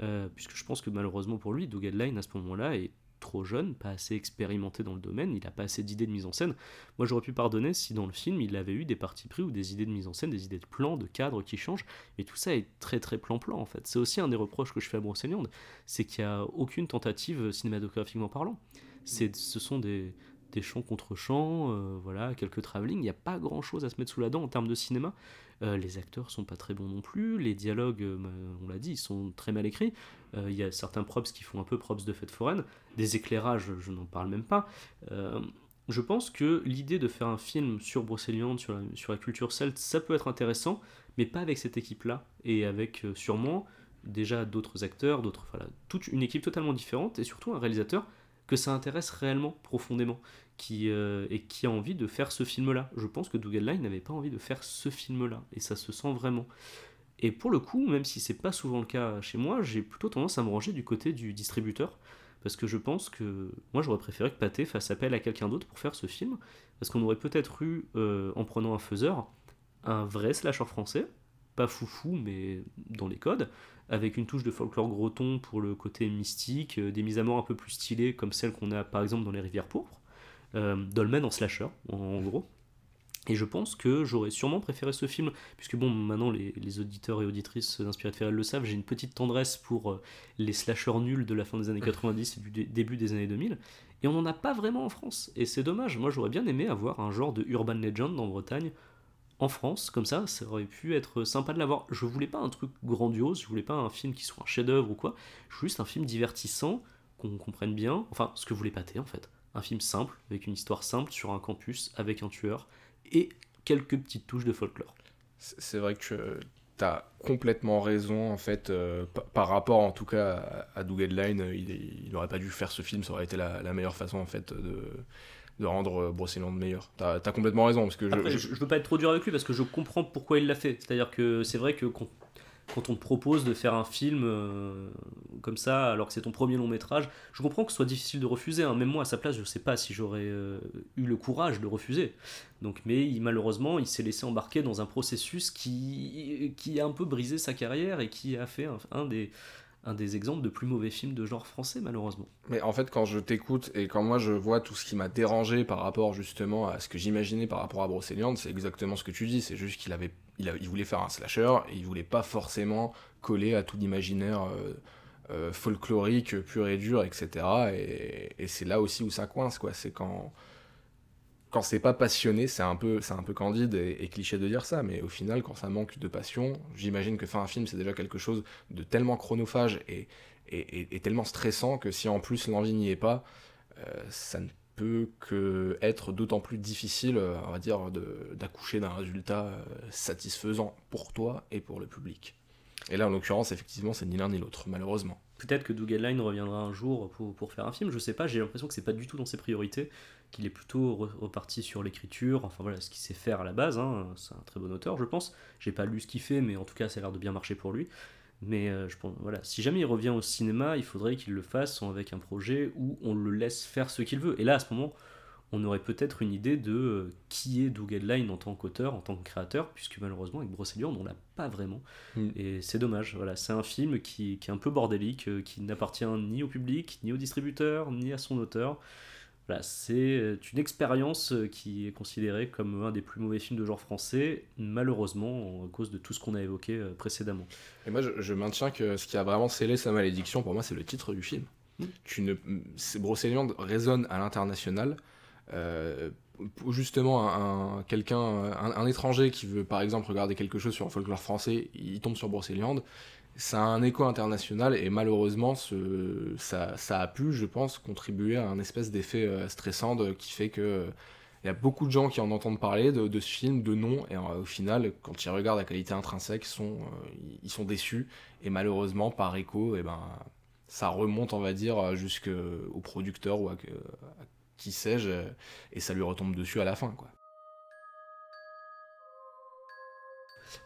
Euh, puisque je pense que malheureusement pour lui, Doug Adline à ce moment-là est trop jeune, pas assez expérimenté dans le domaine, il n'a pas assez d'idées de mise en scène. Moi j'aurais pu pardonner si dans le film il avait eu des parties pris ou des idées de mise en scène, des idées de plans, de cadres qui changent, mais tout ça est très très plan-plan en fait. C'est aussi un des reproches que je fais à Brocéliande, c'est qu'il n'y a aucune tentative cinématographiquement parlant. C'est, ce sont des, des chants contre chants, euh, voilà, quelques travelling, il n'y a pas grand chose à se mettre sous la dent en termes de cinéma. Euh, les acteurs sont pas très bons non plus, les dialogues, euh, on l'a dit, ils sont très mal écrits. Euh, Il y a certains props qui font un peu props de fête foraine, des éclairages, je n'en parle même pas. Je pense que l'idée de faire un film sur Brocéliande, sur la, sur la culture celte, ça peut être intéressant, mais pas avec cette équipe-là, et avec sûrement déjà d'autres acteurs, d'autres, voilà, toute une équipe totalement différente, et surtout un réalisateur que ça intéresse réellement, profondément, euh, et qui a envie de faire ce film-là. Je pense que Doug Adline n'avait pas envie de faire ce film-là, et ça se sent vraiment. Et pour le coup, même si c'est pas souvent le cas chez moi, j'ai plutôt tendance à me ranger du côté du distributeur, parce que je pense que moi j'aurais préféré que Pathé fasse appel à quelqu'un d'autre pour faire ce film, parce qu'on aurait peut-être eu, euh, en prenant un faiseur, un vrai slasher français, pas foufou, mais dans les codes, avec une touche de folklore breton pour le côté mystique, euh, des mises à mort un peu plus stylées comme celles qu'on a par exemple dans les rivières pourpres, Dolmen en slasher, en, en gros. Et je pense que j'aurais sûrement préféré ce film, puisque bon, maintenant les, les auditeurs et auditrices d'Inspiré de Feral le savent, j'ai une petite tendresse pour euh, les slashers nuls de la fin des années 90 et du dé- début des années 2000, et on n'en a pas vraiment en France, et c'est dommage. Moi j'aurais bien aimé avoir un genre de urban legend en Bretagne, en France, comme ça, ça aurait pu être sympa de l'avoir. Je voulais pas un truc grandiose, je voulais pas un film qui soit un chef-d'œuvre ou quoi, juste un film divertissant, qu'on comprenne bien, enfin ce que voulait Pathé en fait. Un film simple, avec une histoire simple sur un campus, avec un tueur, et quelques petites touches de folklore. C'est c'est vrai que tu as complètement raison, en fait, euh, pa- par rapport en tout cas à, à Doug Headline, euh, il, est- il aurait pas dû faire ce film, ça aurait été la, la meilleure façon en fait de, de rendre euh, Brocéliande meilleur. T'as as complètement raison, parce que je- Après, je, veux pas être trop dur avec lui parce que je comprends pourquoi il l'a fait. C'est-à-dire que c'est vrai que quand, quand on te propose de faire un film euh, comme ça, alors que c'est ton premier long métrage, je comprends que ce soit difficile de refuser. hein. Même moi, à sa place, je sais pas si j'aurais euh, eu le courage de refuser. Donc, mais il- malheureusement, il s'est laissé embarquer dans un processus qui, qui a un peu brisé sa carrière et qui a fait un, un des, un des exemples de plus mauvais films de genre français, malheureusement. Mais en fait, quand je t'écoute et quand moi je vois tout ce qui m'a dérangé par rapport justement à ce que j'imaginais par rapport à Brocéliande, c'est exactement ce que tu dis. C'est juste qu'il avait, il, voulait faire un slasher et il voulait pas forcément coller à tout l'imaginaire euh, euh, folklorique pur et dur, etc. Et, c'est là aussi où ça coince, quoi. C'est quand quand c'est pas passionné, c'est un peu, c'est un peu candide et, cliché de dire ça, mais au final, quand ça manque de passion, j'imagine que faire un film, c'est déjà quelque chose de tellement chronophage et, et, et- et tellement stressant que si en plus l'envie n'y est pas, euh, ça ne peut que être d'autant plus difficile, euh, on va dire, d'accoucher d'un résultat euh, satisfaisant pour toi et pour le public. Et là, en l'occurrence, effectivement, c'est ni l'un ni l'autre, malheureusement. Peut-être que Doug Adline reviendra un jour pour, pour faire un film, je sais pas, j'ai l'impression que c'est pas du tout dans ses priorités, qu'il est plutôt re- reparti sur l'écriture, enfin voilà, ce qu'il sait faire à la base, hein, c'est un très bon auteur, je pense. J'ai pas lu ce qu'il fait, mais en tout cas, ça a l'air de bien marcher pour lui. Mais euh, je pense, voilà, si jamais il revient au cinéma, il faudrait qu'il le fasse avec un projet où on le laisse faire ce qu'il veut. Et là, à ce moment, on aurait peut-être une idée de euh, qui est Doug Adline en tant qu'auteur, en tant que créateur, puisque malheureusement, avec Brocéliande, on l'a pas vraiment. Mm. Et c'est dommage. Voilà, c'est un film qui, qui est un peu bordélique, euh, qui n'appartient ni au public, ni au distributeur, ni à son auteur. Voilà, c'est euh, une expérience euh, qui est considérée comme un des plus mauvais films de genre français, malheureusement, à cause de tout ce qu'on a évoqué euh, précédemment. Et moi, je, je maintiens que ce qui a vraiment scellé sa malédiction, pour moi, c'est le titre du film. Mm. Tu ne, Brocéliande résonne à l'international euh, justement un, quelqu'un, un, étranger qui veut par exemple regarder quelque chose sur le folklore français, il tombe sur Brocéliande. Ça a un écho international et malheureusement ça, a pu, je pense, contribuer à un espèce d'effet euh, stressant qui fait que il y a beaucoup de gens qui en entendent parler de, ce film, de nom, et au final, quand ils regardent la qualité intrinsèque, sont, ils sont déçus, et malheureusement, par écho, eh ben, ça remonte, on va dire, jusqu'au producteur ou à, qui sais-je, et ça lui retombe dessus à la fin, quoi.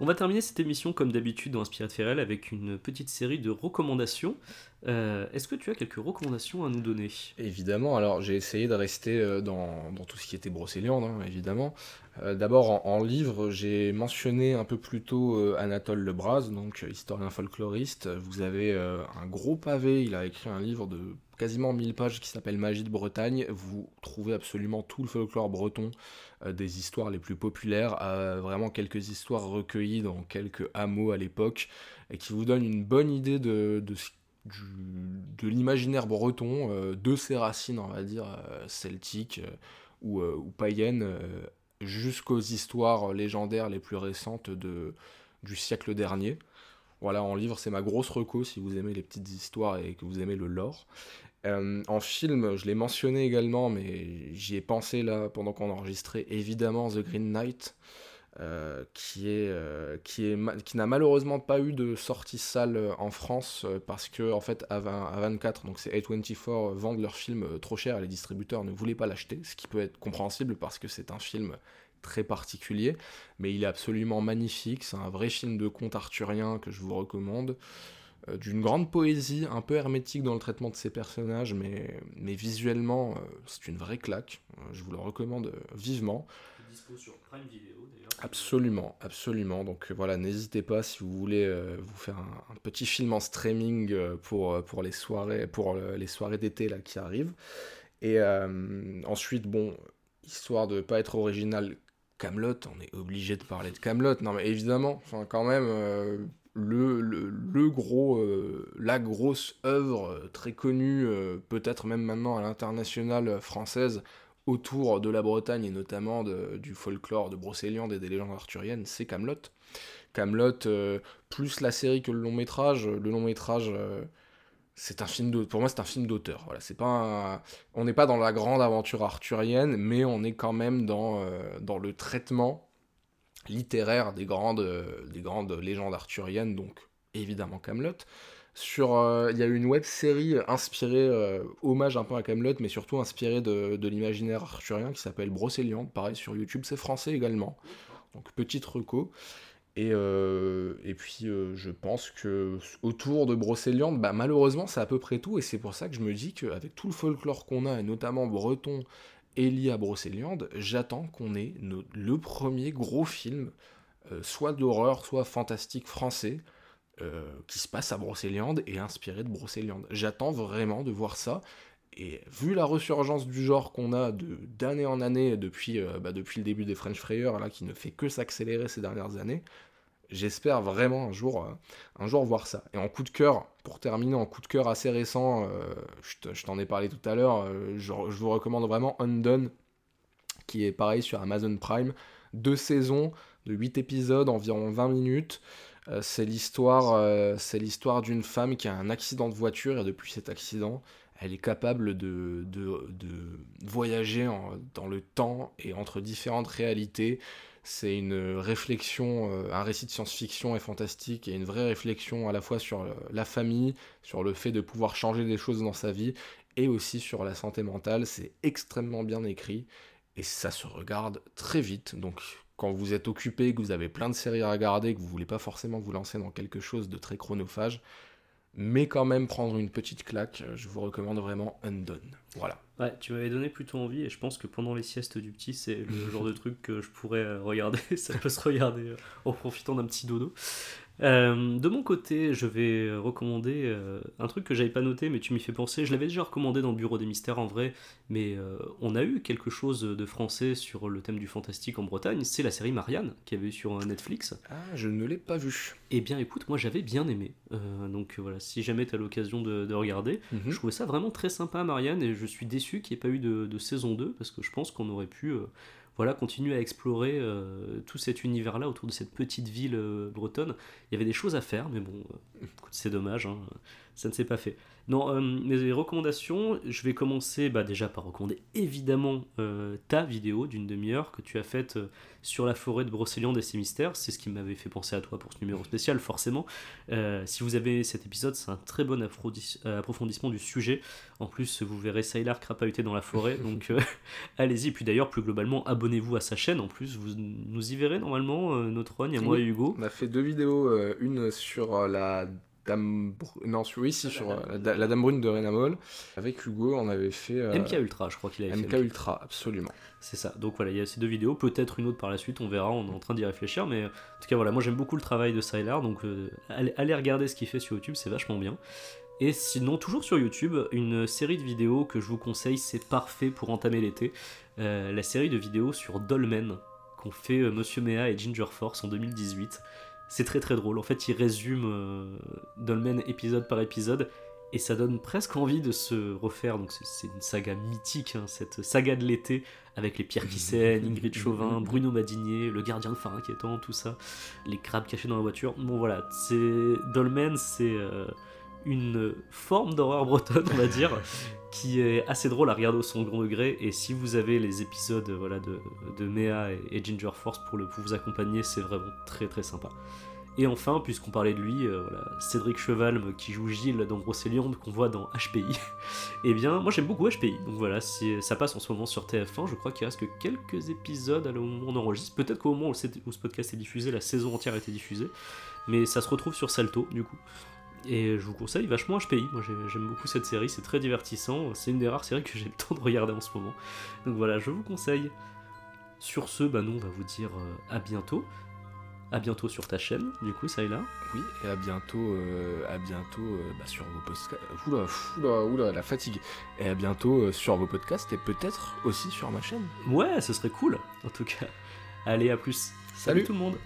On va terminer cette émission comme d'habitude dans Inspiré de Ferrel avec une petite série de recommandations. Euh, est-ce que tu as quelques recommandations à nous donner? Évidemment, alors j'ai essayé de rester euh, dans, tout ce qui était Brocéliande, hein, évidemment. Euh, d'abord en, livre, j'ai mentionné un peu plus tôt Anatole Lebras, donc historien folkloriste. Vous avez un gros pavé, il a écrit un livre de quasiment 1000 pages qui s'appelle Magie de Bretagne. Vous trouvez absolument tout le folklore breton, des histoires les plus populaires, vraiment quelques histoires recueillies dans quelques hameaux à l'époque, et qui vous donnent une bonne idée de, l'imaginaire breton, euh, de ses racines, on va dire, euh, celtiques euh, ou, païennes, jusqu'aux histoires légendaires les plus récentes du siècle dernier. Voilà, en livre, c'est ma grosse reco si vous aimez les petites histoires et que vous aimez le lore. En film, je l'ai mentionné également, mais j'y ai pensé là pendant qu'on enregistrait, évidemment The Green Knight. Euh, qui est euh, qui est qui n'a malheureusement pas eu de sortie salle euh, en France parce que en fait à, 24 donc c'est A24 vendent leur film trop cher et les distributeurs ne voulaient pas l'acheter ce qui peut être compréhensible parce que c'est un film très particulier mais il est absolument magnifique c'est un vrai film de conte arthurien que je vous recommande d'une grande poésie, un peu hermétique dans le traitement de ses personnages, mais, mais visuellement, c'est une vraie claque. je vous le recommande vivement. Dispo sur Prime Video. Absolument, absolument. Donc euh, voilà, n'hésitez pas si vous voulez euh, vous faire un, petit film en streaming euh, pour, pour les soirées, pour les soirées d'été là qui arrivent. Et ensuite, bon, histoire de pas être original, Camelot, on est obligé de parler de Camelot. Non mais évidemment, enfin quand même. Le, le, le, gros, la grosse œuvre très connue, peut-être même maintenant à l'international française, autour de la Bretagne et notamment du folklore de Brocéliande et des légendes arthuriennes, c'est Camelot. Camelot, euh, plus la série que le long métrage. Le long métrage, euh, c'est un film de, pour moi, c'est un film d'auteur. Voilà, c'est pas, on n'est pas dans la grande aventure arthurienne, mais on est quand même dans euh, dans le traitement littéraire des grandes des grandes légendes arthuriennes, donc évidemment Camelot. Sur euh, il y a une web série inspirée euh, hommage un peu à Camelot mais surtout inspirée de, l'imaginaire arthurien qui s'appelle Brocéliande pareil sur YouTube c'est français également. Donc petite reco. Et, euh, et puis je pense que autour de Brocéliande bah, malheureusement c'est à peu près tout. Et c'est pour ça que je me dis qu'avec tout le folklore qu'on a et notamment breton et à Brocéliande j'attends qu'on ait le premier gros film soit d'horreur soit fantastique français euh, qui se passe à Brocéliande et inspiré de Brocéliande. J'attends vraiment de voir ça. Et vu la resurgence du genre qu'on a d'année en année depuis, euh, bah, depuis le début des French Frayers, là, qui ne fait que s'accélérer ces dernières années, j'espère vraiment un jour, euh, un jour voir ça. Et en coup de cœur, pour terminer, en coup de cœur assez récent, je t'en ai parlé tout à l'heure, je, je, vous recommande vraiment Undone, qui est pareil sur Amazon Prime. Deux saisons de 8 épisodes, environ 20 minutes. Euh, c'est l'histoire, euh, c'est l'histoire d'une femme qui a un accident de voiture et depuis cet accident, elle est capable de, voyager dans le temps et entre différentes réalités. C'est une réflexion, euh, un récit de science-fiction et fantastique et une vraie réflexion à la fois sur la famille, sur le fait de pouvoir changer des choses dans sa vie et aussi sur la santé mentale. C'est extrêmement bien écrit et ça se regarde très vite. Donc quand vous êtes occupé, que vous avez plein de séries à regarder, que vous voulez pas forcément vous lancer dans quelque chose de très chronophage, mais quand même prendre une petite claque, euh, je vous recommande vraiment Undone. Voilà. Ouais, tu m'avais donné plutôt envie et je pense que pendant les siestes du petit, c'est le genre de truc que je pourrais euh, regarder. Ça peut se regarder euh, en profitant d'un petit dodo. Euh, de mon côté, je vais recommander euh, un truc que j'avais pas noté, mais tu m'y fais penser. Je l'avais déjà recommandé dans le Bureau des Mystères en vrai, mais euh, on a eu quelque chose de français sur le thème du fantastique en Bretagne. C'est la série Marianne qui avait eu sur Netflix. Ah, je ne l'ai pas vu. Eh bien, écoute, moi j'avais bien aimé. donc voilà, si jamais tu as l'occasion de, regarder, Mhm. je trouvais ça vraiment très sympa, Marianne, et je suis déçu qu'il n'y ait pas eu de, de saison 2 parce que je pense qu'on aurait pu. Voilà, continuer à explorer euh, tout cet univers-là autour de cette petite ville euh, bretonne. Il y avait des choses à faire, mais bon, euh, c'est dommage, hein, ça ne s'est pas fait. Non, euh, mes recommandations, je vais commencer bah, déjà par recommander évidemment euh, ta vidéo d'une demi-heure que tu as faite euh, sur la forêt de Brocéliande et ses mystères. C'est ce qui m'avait fait penser à toi pour ce numéro spécial, forcément. Euh, si vous avez cet épisode, c'est un très bon approfondis- approfondissement du sujet. En plus, vous verrez Sailor crapahuter dans la forêt, donc euh, allez-y. Puis d'ailleurs, plus globalement, abonnez-vous à sa chaîne. En plus, vous nous y verrez normalement, euh, notre Rogne, et moi et Hugo. On a fait deux vidéos, euh, une sur euh, la Dame... Non, sur... oui, si, sur euh, la, Da- la Dame Brune de Renamol. Avec Hugo, on avait fait... euh, MK Ultra, je crois qu'il avait MK fait. Ultra, absolument. C'est ça. Donc voilà, il y a ces deux vidéos, peut-être une autre par la suite, on verra, on est en train d'y réfléchir, mais en tout cas voilà, moi j'aime beaucoup le travail de Sylar, donc euh, allez, allez regarder ce qu'il fait sur YouTube, c'est vachement bien. Et sinon, toujours sur YouTube, une série de vidéos que je vous conseille, c'est parfait pour entamer l'été. Euh, la série de vidéos sur Dolmen qu'ont fait Monsieur Mea et Ginger Force en 2018. C'est très très drôle. En fait, ils résument euh, Dolmen épisode par épisode et ça donne presque envie de se refaire. Donc c'est- une saga mythique, hein, cette saga de l'été avec les pierres qui saignent, Ingrid Chauvin, Bruno Madinier, le gardien de phare inquiétant, tout ça, les crabes cachés dans la voiture. Bon voilà, c'est Dolmen, c'est euh, une forme d'horreur bretonne, on va dire, qui est assez drôle à regarder au second degré. Et si vous avez les épisodes voilà, de, de Mea et, et Ginger Force pour, le, pour vous accompagner, c'est vraiment très très sympa. Et enfin, puisqu'on parlait de lui, euh, voilà, Cédric Chevalme qui joue Gilles dans Brocéliande qu'on voit dans HPI. Eh bien, moi j'aime beaucoup HPI. Donc voilà, si ça passe en ce moment sur TF1, je crois qu'il reste que quelques épisodes à le moment où on enregistre. Peut-être qu'au moment où ce podcast est diffusé, la saison entière a été diffusée. Mais ça se retrouve sur Salto, du coup. Et je vous conseille vachement HPI. Moi j'ai- j'aime beaucoup cette série, c'est très divertissant. C'est une des rares séries que j'ai le temps de regarder en ce moment. Donc voilà, je vous conseille. Sur ce, bah nous on va vous dire euh, à bientôt. À bientôt sur ta chaîne, du coup, ça est là. Oui, et à bientôt, euh, à bientôt euh, bah, sur vos podcasts. Oula, oula, oula, la fatigue. Et à bientôt euh, sur vos podcasts et peut-être aussi sur ma chaîne. Ouais, ce serait cool, en tout cas. Allez, à plus. Salut. tout le monde.